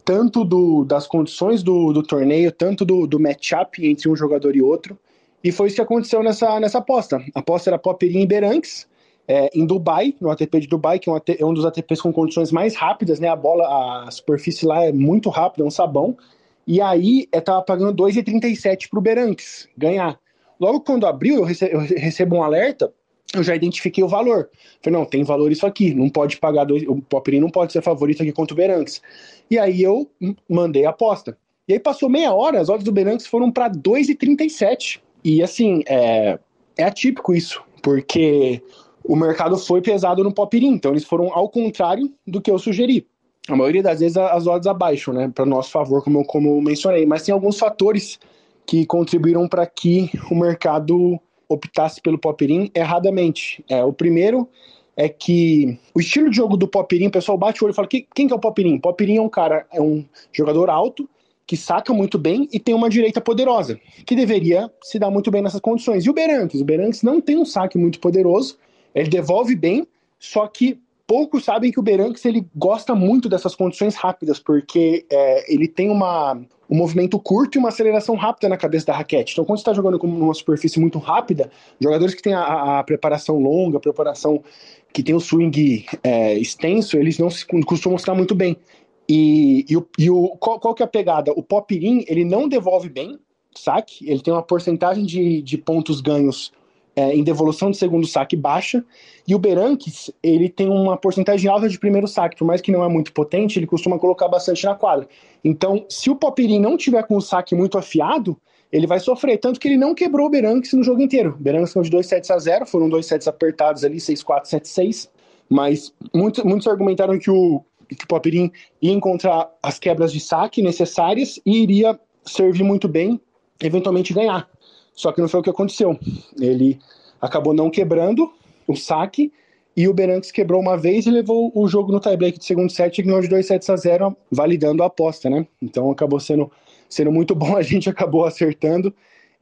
tanto do, das condições do, do torneio, tanto do, do matchup entre um jogador e outro. E foi isso que aconteceu nessa, nessa aposta. A aposta era Popperinho e Beranques é, em Dubai, no ATP de Dubai, que é um, é um, dos ATPs com condições mais rápidas, né? A bola, a superfície lá é muito rápida, é um sabão. E aí, eu tava pagando 2,37 pro Beranques ganhar. Logo quando abriu, eu, recebo, eu recebo um alerta, eu já identifiquei o valor. Falei, não, tem valor isso aqui, não pode pagar dois, o Popperin não pode ser favorito aqui contra o Beranques. E aí eu mandei a aposta. E aí passou meia hora, as odds do Beranques foram para 2,37. E assim, é, é atípico isso, porque o mercado foi pesado no Popirim, então eles foram ao contrário do que eu sugeri. A maioria das vezes as odds abaixo, né, para nosso favor, como eu, como eu mencionei, mas tem alguns fatores que contribuíram para que o mercado optasse pelo Popirim erradamente. É, o primeiro é que o estilo de jogo do Popirim, o pessoal bate o olho e fala: quem, que é o Popirim? Popirim é um cara, é um jogador alto, que saca muito bem e tem uma direita poderosa, que deveria se dar muito bem nessas condições. E o Beranques? O Beranques não tem um saque muito poderoso, ele devolve bem, só que poucos sabem que o Beranques ele gosta muito dessas condições rápidas, porque é, ele tem uma, um movimento curto e uma aceleração rápida na cabeça da raquete. Então, quando você está jogando com uma superfície muito rápida, jogadores que têm a, a preparação longa, a preparação que tem o swing é, extenso, eles não se, costumam estar muito bem. E, e, o, e o, qual, qual, que é a pegada? O Popirin, ele não devolve bem, saque, ele tem uma porcentagem de, de pontos ganhos é, em devolução de segundo saque baixa, e o Beranques, ele tem uma porcentagem alta de primeiro saque, por mais que não é muito potente, ele costuma colocar bastante na quadra. Então, se o Popirin não tiver com o saque muito afiado, ele vai sofrer, tanto que ele não quebrou o Beranques no jogo inteiro. O Beranques foi de 2 sets a 0, foram dois sets apertados ali, 6-4, 7-6, mas muitos, muitos argumentaram que o, que o Popirin ia encontrar as quebras de saque necessárias e iria servir muito bem, eventualmente ganhar. Só que não foi o que aconteceu. Ele acabou não quebrando o saque e o Berantes quebrou uma vez e levou o jogo no tie-break de segundo set e ganhou de 2 sets a 0, validando a aposta, né? Então acabou sendo, sendo muito *laughs* bom, a gente acabou acertando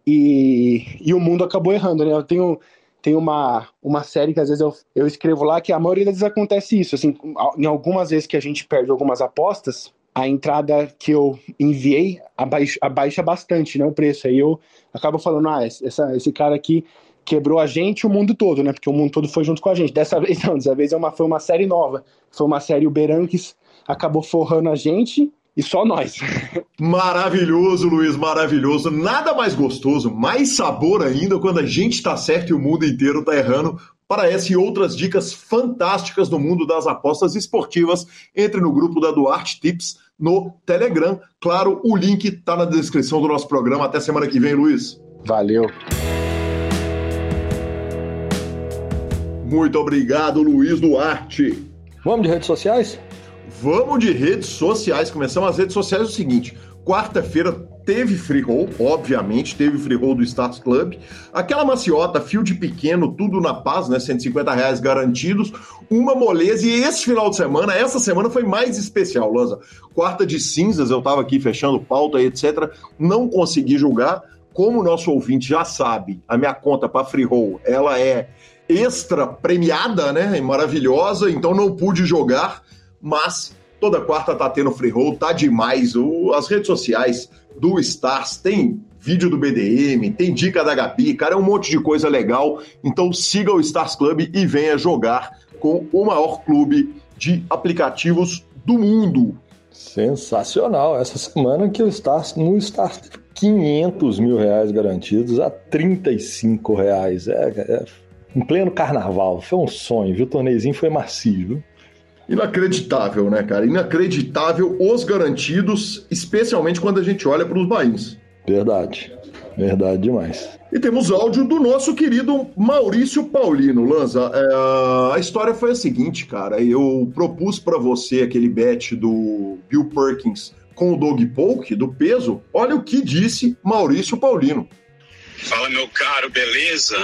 e, e o mundo acabou errando, né? Eu tenho, tenho uma, uma série que às vezes eu, eu escrevo lá que a maioria das vezes acontece isso, assim, em algumas vezes que a gente perde algumas apostas, a entrada que eu enviei abaixa, abaixa bastante, né, o preço. Aí eu acabo falando, ah, essa, esse cara aqui quebrou a gente o mundo todo, né? Porque o mundo todo foi junto com a gente. Dessa *laughs* vez não, dessa vez é uma, foi uma série nova. Foi uma série, o Beranques acabou forrando a gente e só nós. *laughs* Maravilhoso, Luiz, maravilhoso. Nada mais gostoso, mais sabor ainda quando a gente está certo e o mundo inteiro está errando. Para essa e outras dicas fantásticas do mundo das apostas esportivas, entre no grupo da Duarte Tips no Telegram. Claro, o link está na descrição do nosso programa. Até semana que vem, Luiz. Valeu. Muito obrigado, Luiz Duarte. Vamos de redes sociais? Vamos de redes sociais. Começamos as redes sociais é o seguinte: quarta-feira teve free roll, obviamente, teve free roll do Stars Club. Aquela maciota, de pequeno, tudo na paz, né? 150 reais garantidos. Uma moleza. E esse final de semana, essa semana foi mais especial, Lanza. Quarta de cinzas, eu tava aqui fechando pauta e etc. Não consegui julgar. Como o nosso ouvinte já sabe, a minha conta para free roll, ela é extra premiada, né? Maravilhosa, então não pude jogar mas toda quarta tá tendo free roll, tá demais. O, as redes sociais do Stars tem vídeo do BDM, tem dica da Gabi, cara, é um monte de coisa legal. Então siga o Stars Club e venha jogar com o maior clube de aplicativos do mundo. Sensacional. Essa semana que o Stars, no Stars 500 mil reais garantidos a 35 reais. É, é, em pleno carnaval. Foi um sonho, viu? O torneizinho foi massivo. Inacreditável, né, cara? Inacreditável os garantidos, especialmente quando a gente olha para os bains. Verdade. Verdade demais. E temos áudio do nosso querido Maurício Paulino. Lanza, é, a história foi a seguinte, cara. Eu propus para você aquele bet do Bill Perkins com o Doug Polk, do peso. Olha o que disse Maurício Paulino. Fala, meu caro, beleza?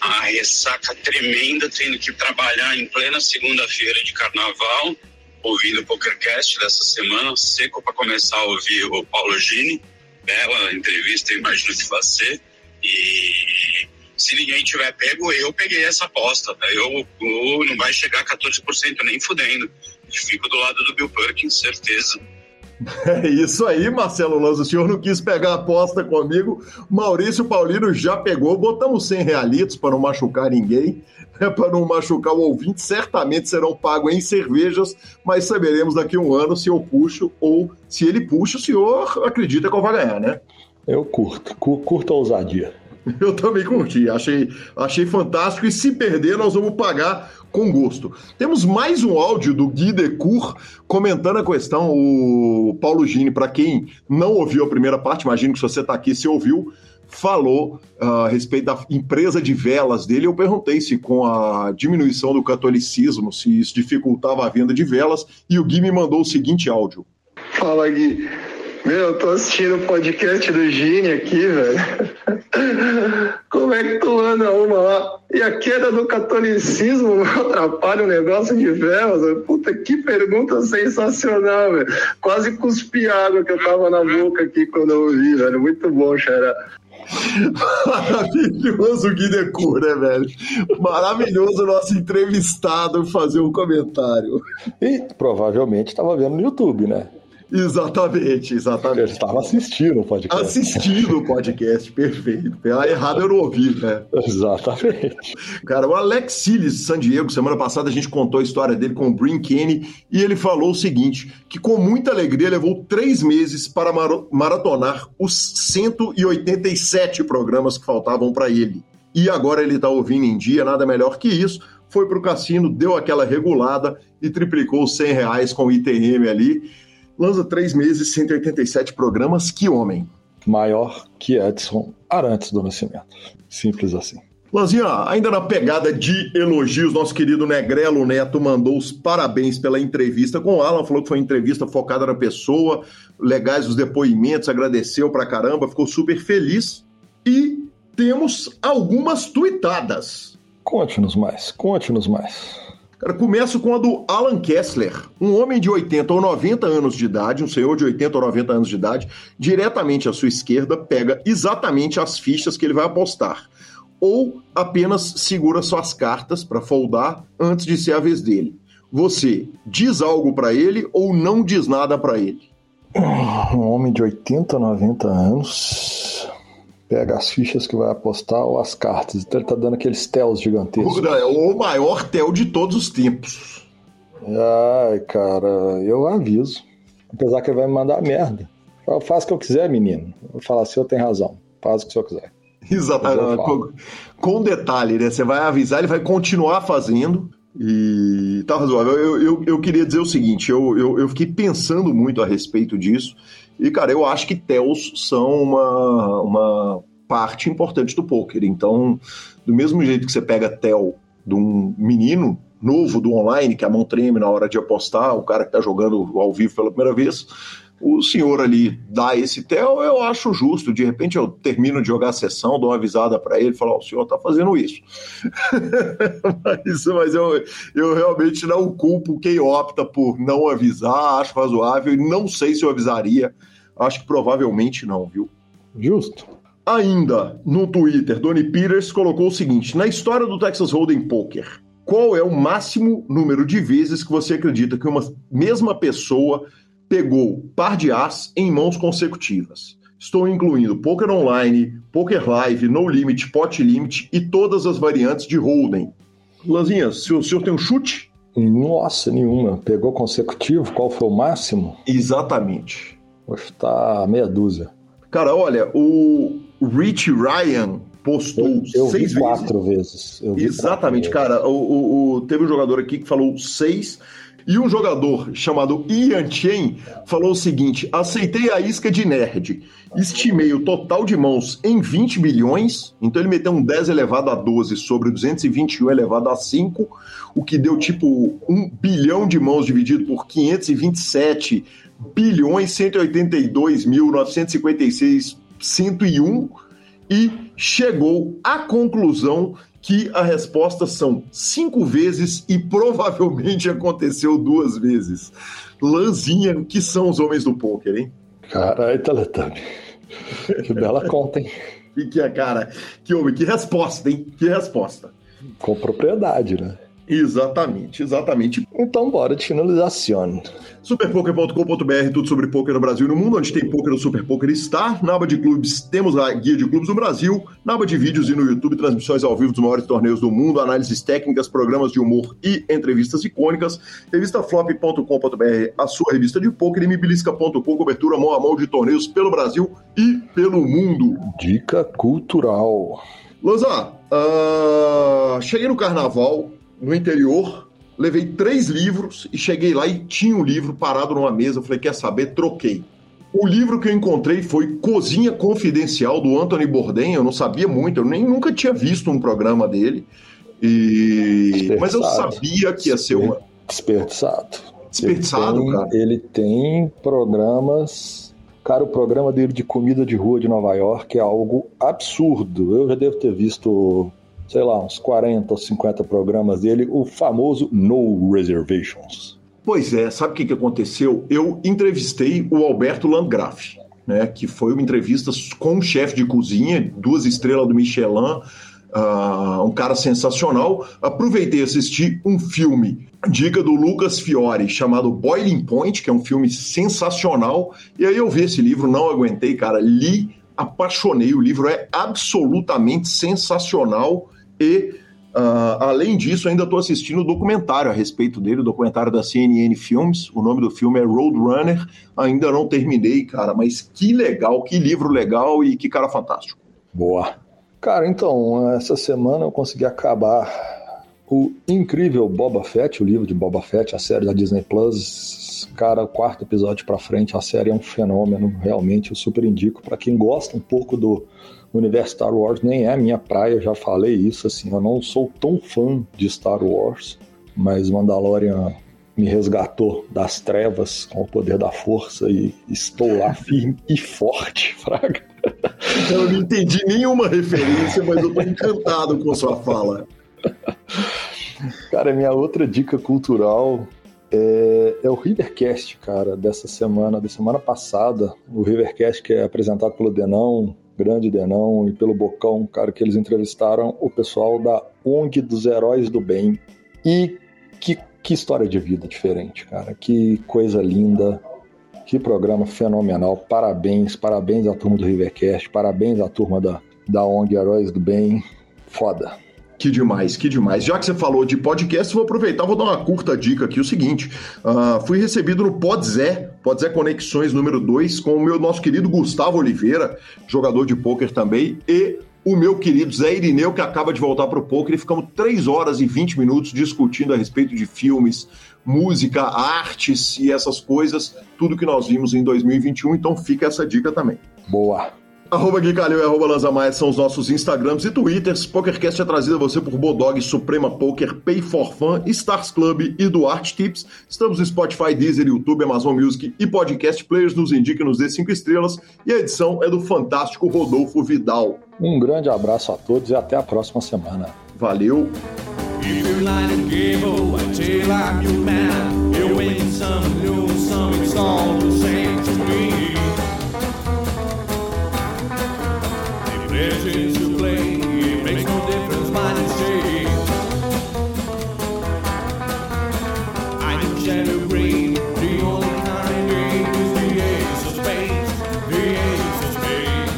A ressaca tremenda, tendo que trabalhar em plena segunda-feira de carnaval, ouvindo o PokerCast dessa semana, seco para começar a ouvir o Paulo Gini, bela entrevista, imagino que vai ser, e se ninguém tiver pego, eu peguei essa aposta, tá? eu, eu não vai chegar a 14% nem fudendo, fico do lado do Bill Perkins, certeza. *laughs* É isso aí, Marcelo Lanza. O senhor não quis pegar a aposta comigo. Maurício Paulino já pegou. Botamos 100 realitos para não machucar ninguém, né, para não machucar o ouvinte. Certamente serão pagos em cervejas, mas saberemos daqui a um ano se eu puxo ou se ele puxa. O senhor acredita que eu vou ganhar, né? Eu curto. Curto a ousadia. *laughs* Eu também curti, achei, achei fantástico. E se perder, nós vamos pagar com gosto. Temos mais um áudio do Gui Decour comentando a questão. O Paulo Gini, para quem não ouviu a primeira parte, imagino que se você está aqui, se ouviu, falou uh, a respeito da empresa de velas dele. Eu perguntei se com a diminuição do catolicismo, se isso dificultava a venda de velas, e o Gui me mandou o seguinte áudio. Fala, Gui. Meu, eu tô assistindo o podcast do Gini aqui, velho. *laughs* Como é que tu anda uma lá? E a queda do catolicismo *laughs* atrapalha o negócio de velas? Puta, que pergunta sensacional, velho. Quase cuspi água que eu tava na boca aqui quando eu ouvi, velho. Muito bom, Xará. Maravilhoso o Guidecu, né, velho? Maravilhoso o nosso entrevistado fazer um comentário. E provavelmente estava vendo no YouTube, né? Exatamente, exatamente. Eu estava assistindo o podcast. Assistindo o podcast, perfeito. Pela errada eu não ouvi, né? Exatamente. Cara, o Alex Siles de San Diego, semana passada a gente contou a história dele com o Brin Kenny e ele falou o seguinte: que com muita alegria levou três meses para maratonar os 187 programas que faltavam para ele. E agora ele está ouvindo em dia, nada melhor que isso. Foi para o cassino, deu aquela regulada e triplicou os 100 reais com o ITM ali lança três meses, 187 programas. Que homem! Maior que Edson Arantes do Nascimento. Simples assim. Lanzinha, ainda na pegada de elogios, nosso querido Negrelo Neto mandou os parabéns pela entrevista com o Alan, falou que foi uma entrevista focada na pessoa, legais os depoimentos, agradeceu pra caramba, ficou super feliz. E temos algumas tuitadas. Conte-nos mais, conte-nos mais. Cara, começo com a do Alan Kessler, um homem de 80 ou 90 anos de idade, um senhor de 80 ou 90 anos de idade, diretamente à sua esquerda, pega exatamente as fichas que ele vai apostar. Ou apenas segura suas cartas para foldar antes de ser a vez dele. Você diz algo para ele ou não diz nada para ele? Um homem de 80, 90 anos pega as fichas que vai apostar ou as cartas. Então ele tá dando aqueles tells gigantescos. É o maior tel de todos os tempos. Ai, cara, eu aviso. Apesar que ele vai me mandar merda. Eu faço o que eu quiser, menino. Eu vou falar, o senhor tem razão. Faz o que o senhor quiser. Exatamente. Com, com detalhe, né? Você vai avisar, ele vai continuar fazendo. E tá razoável. Eu, eu, eu queria dizer o seguinte: eu, eu, eu fiquei pensando muito a respeito disso. E, cara, eu acho que TELs são uma, uma parte importante do poker. Então, do mesmo jeito que você pega TEL de um menino novo do online, que a mão treme na hora de apostar, o cara que tá jogando ao vivo pela primeira vez, o senhor ali dá esse tel, eu acho justo. De repente eu termino de jogar a sessão, dou uma avisada para ele, falo, oh, o senhor está fazendo isso. *laughs* mas, mas eu, eu realmente não culpo quem opta por não avisar, acho razoável e não sei se eu avisaria. Acho que provavelmente não, viu? Justo. Ainda no Twitter, Donny Peters colocou o seguinte: na história do Texas Hold'em Poker, qual é o máximo número de vezes que você acredita que uma mesma pessoa pegou par de as em mãos consecutivas. Estou incluindo Poker Online, Poker Live, No Limit, Pot Limit e todas as variantes de Hold'em. Lanzinha, se o senhor tem um chute? Nossa, nenhuma. Pegou consecutivo? Qual foi o máximo? Exatamente. Vou chutar meia dúzia. Cara, olha, o Rich Ryan postou eu, eu seis vi quatro vezes. vezes. Exatamente, quatro cara. O, o, o, teve um jogador aqui que falou seis e um jogador chamado Ian Chen falou o seguinte: aceitei a isca de nerd. Estimei o total de mãos em 20 bilhões, então ele meteu um 10 elevado a 12 sobre 221 elevado a 5, o que deu tipo 1 bilhão de mãos dividido por 527 bilhões 182 mil 956 101 e chegou à conclusão que a resposta são cinco vezes e provavelmente aconteceu duas vezes. Lanzinha, que são os homens do poker, hein? Caralho, Teletubby. Que bela conta, hein? E que, cara, que homem, que resposta, hein? Que resposta. Com propriedade, né? Exatamente, exatamente. Então, bora de finalização. Superpoker.com.br, tudo sobre poker no Brasil e no mundo, onde tem poker, o Super Poker está. Na aba de clubes, temos a guia de clubes do Brasil. Na aba de vídeos e no YouTube, transmissões ao vivo dos maiores torneios do mundo, análises técnicas, programas de humor e entrevistas icônicas. Revistaflop.com.br, a sua revista de poker. E mibilisca.com, cobertura mão a mão de torneios pelo Brasil e pelo mundo. Dica cultural. Lanza, uh, cheguei no carnaval, no interior, levei três livros e cheguei lá e tinha um livro parado numa mesa. Eu falei, quer saber? Troquei. O livro que eu encontrei foi Cozinha Confidencial, do Anthony Bourdain. Eu não sabia muito, eu nem nunca tinha visto um programa dele. E... Mas eu sabia que ia ser uma. Desperdiçado. Desperdiçado, ele tem, cara. Ele tem programas. Cara, o programa dele de comida de rua de Nova York é algo absurdo. Eu já devo ter visto sei lá, uns 40 ou 50 programas dele, o famoso No Reservations. Pois é, sabe o que, aconteceu? Eu entrevistei o Alberto Landgraf, né, que foi uma entrevista com um chefe de cozinha, duas estrelas do Michelin, uh, um cara sensacional. Aproveitei e assisti um filme, dica do Lucas Fiore, chamado Boiling Point, que é um filme sensacional. E aí eu vi esse livro, não aguentei, cara, li, apaixonei. O livro é absolutamente sensacional e, uh, além disso, ainda estou assistindo o um documentário a respeito dele, o documentário da CNN Films. O nome do filme é Roadrunner. Ainda não terminei, cara, mas que legal, que livro legal e que cara fantástico. Boa. Cara, então, essa semana eu consegui acabar o incrível Boba Fett, o livro de Boba Fett, a série da Disney Plus. Cara, o quarto episódio para frente, a série é um fenômeno, realmente. Eu super indico para quem gosta um pouco do o universo Star Wars nem é a minha praia, já falei isso, assim, eu não sou tão fã de Star Wars, mas Mandalorian me resgatou das trevas com o poder da força e estou lá *laughs* firme e forte, *laughs* Fraga. Eu não entendi nenhuma referência, mas eu tô encantado com sua fala. Cara, minha outra dica cultural é, é, o Rivercast, cara, dessa semana, da semana passada. O Rivercast que é apresentado pelo Denão, grande Denão e pelo Bocão, cara, que eles entrevistaram o pessoal da ONG dos Heróis do Bem. E que, que história de vida diferente, cara. Que coisa linda. Que programa fenomenal. Parabéns, parabéns à turma do Rivercast, parabéns à turma da, da ONG Heróis do Bem. Foda. Que demais, que demais. Já que você falou de podcast, vou aproveitar, vou dar uma curta dica aqui, o seguinte, uh, fui recebido no Podzé, Podzé Conexões número 2, com o meu nosso querido Gustavo Oliveira, jogador de pôquer também, e o meu querido Zé Irineu, que acaba de voltar para o poker, e ficamos 3 horas e 20 minutos discutindo a respeito de filmes, música, artes e essas coisas, tudo que nós vimos em 2021, então fica essa dica também. Boa. Arroba Gui Calil e arroba Lanza Maia são os nossos Instagrams e Twitters. PokerCast é trazido a você por Bodog, Suprema Poker, Pay for Fun, Stars Club e Duarte Tips. Estamos no Spotify, Deezer, YouTube, Amazon Music e Podcast Players. Nos indique nos dê 5 estrelas. E a edição é do fantástico Rodolfo Vidal. Um grande abraço a todos e até a próxima semana. Valeu! Play. It makes no difference what you say. I am shadow green. The only kind is the ace of spades. The ace of spades.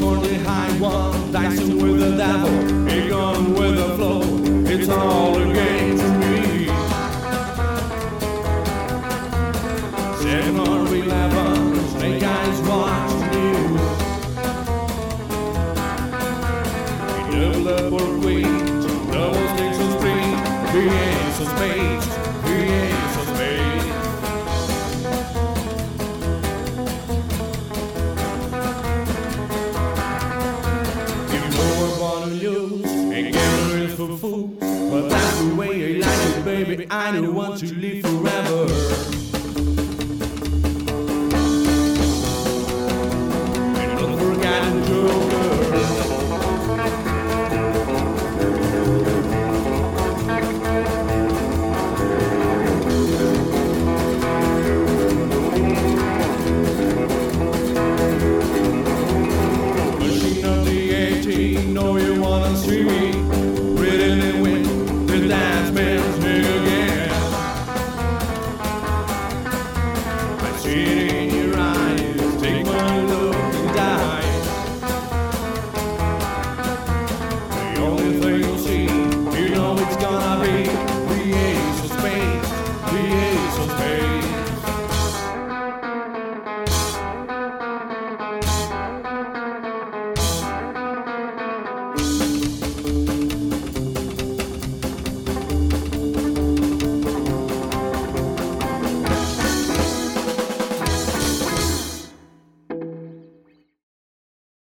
For the high one, dicing with the devil, 901 two.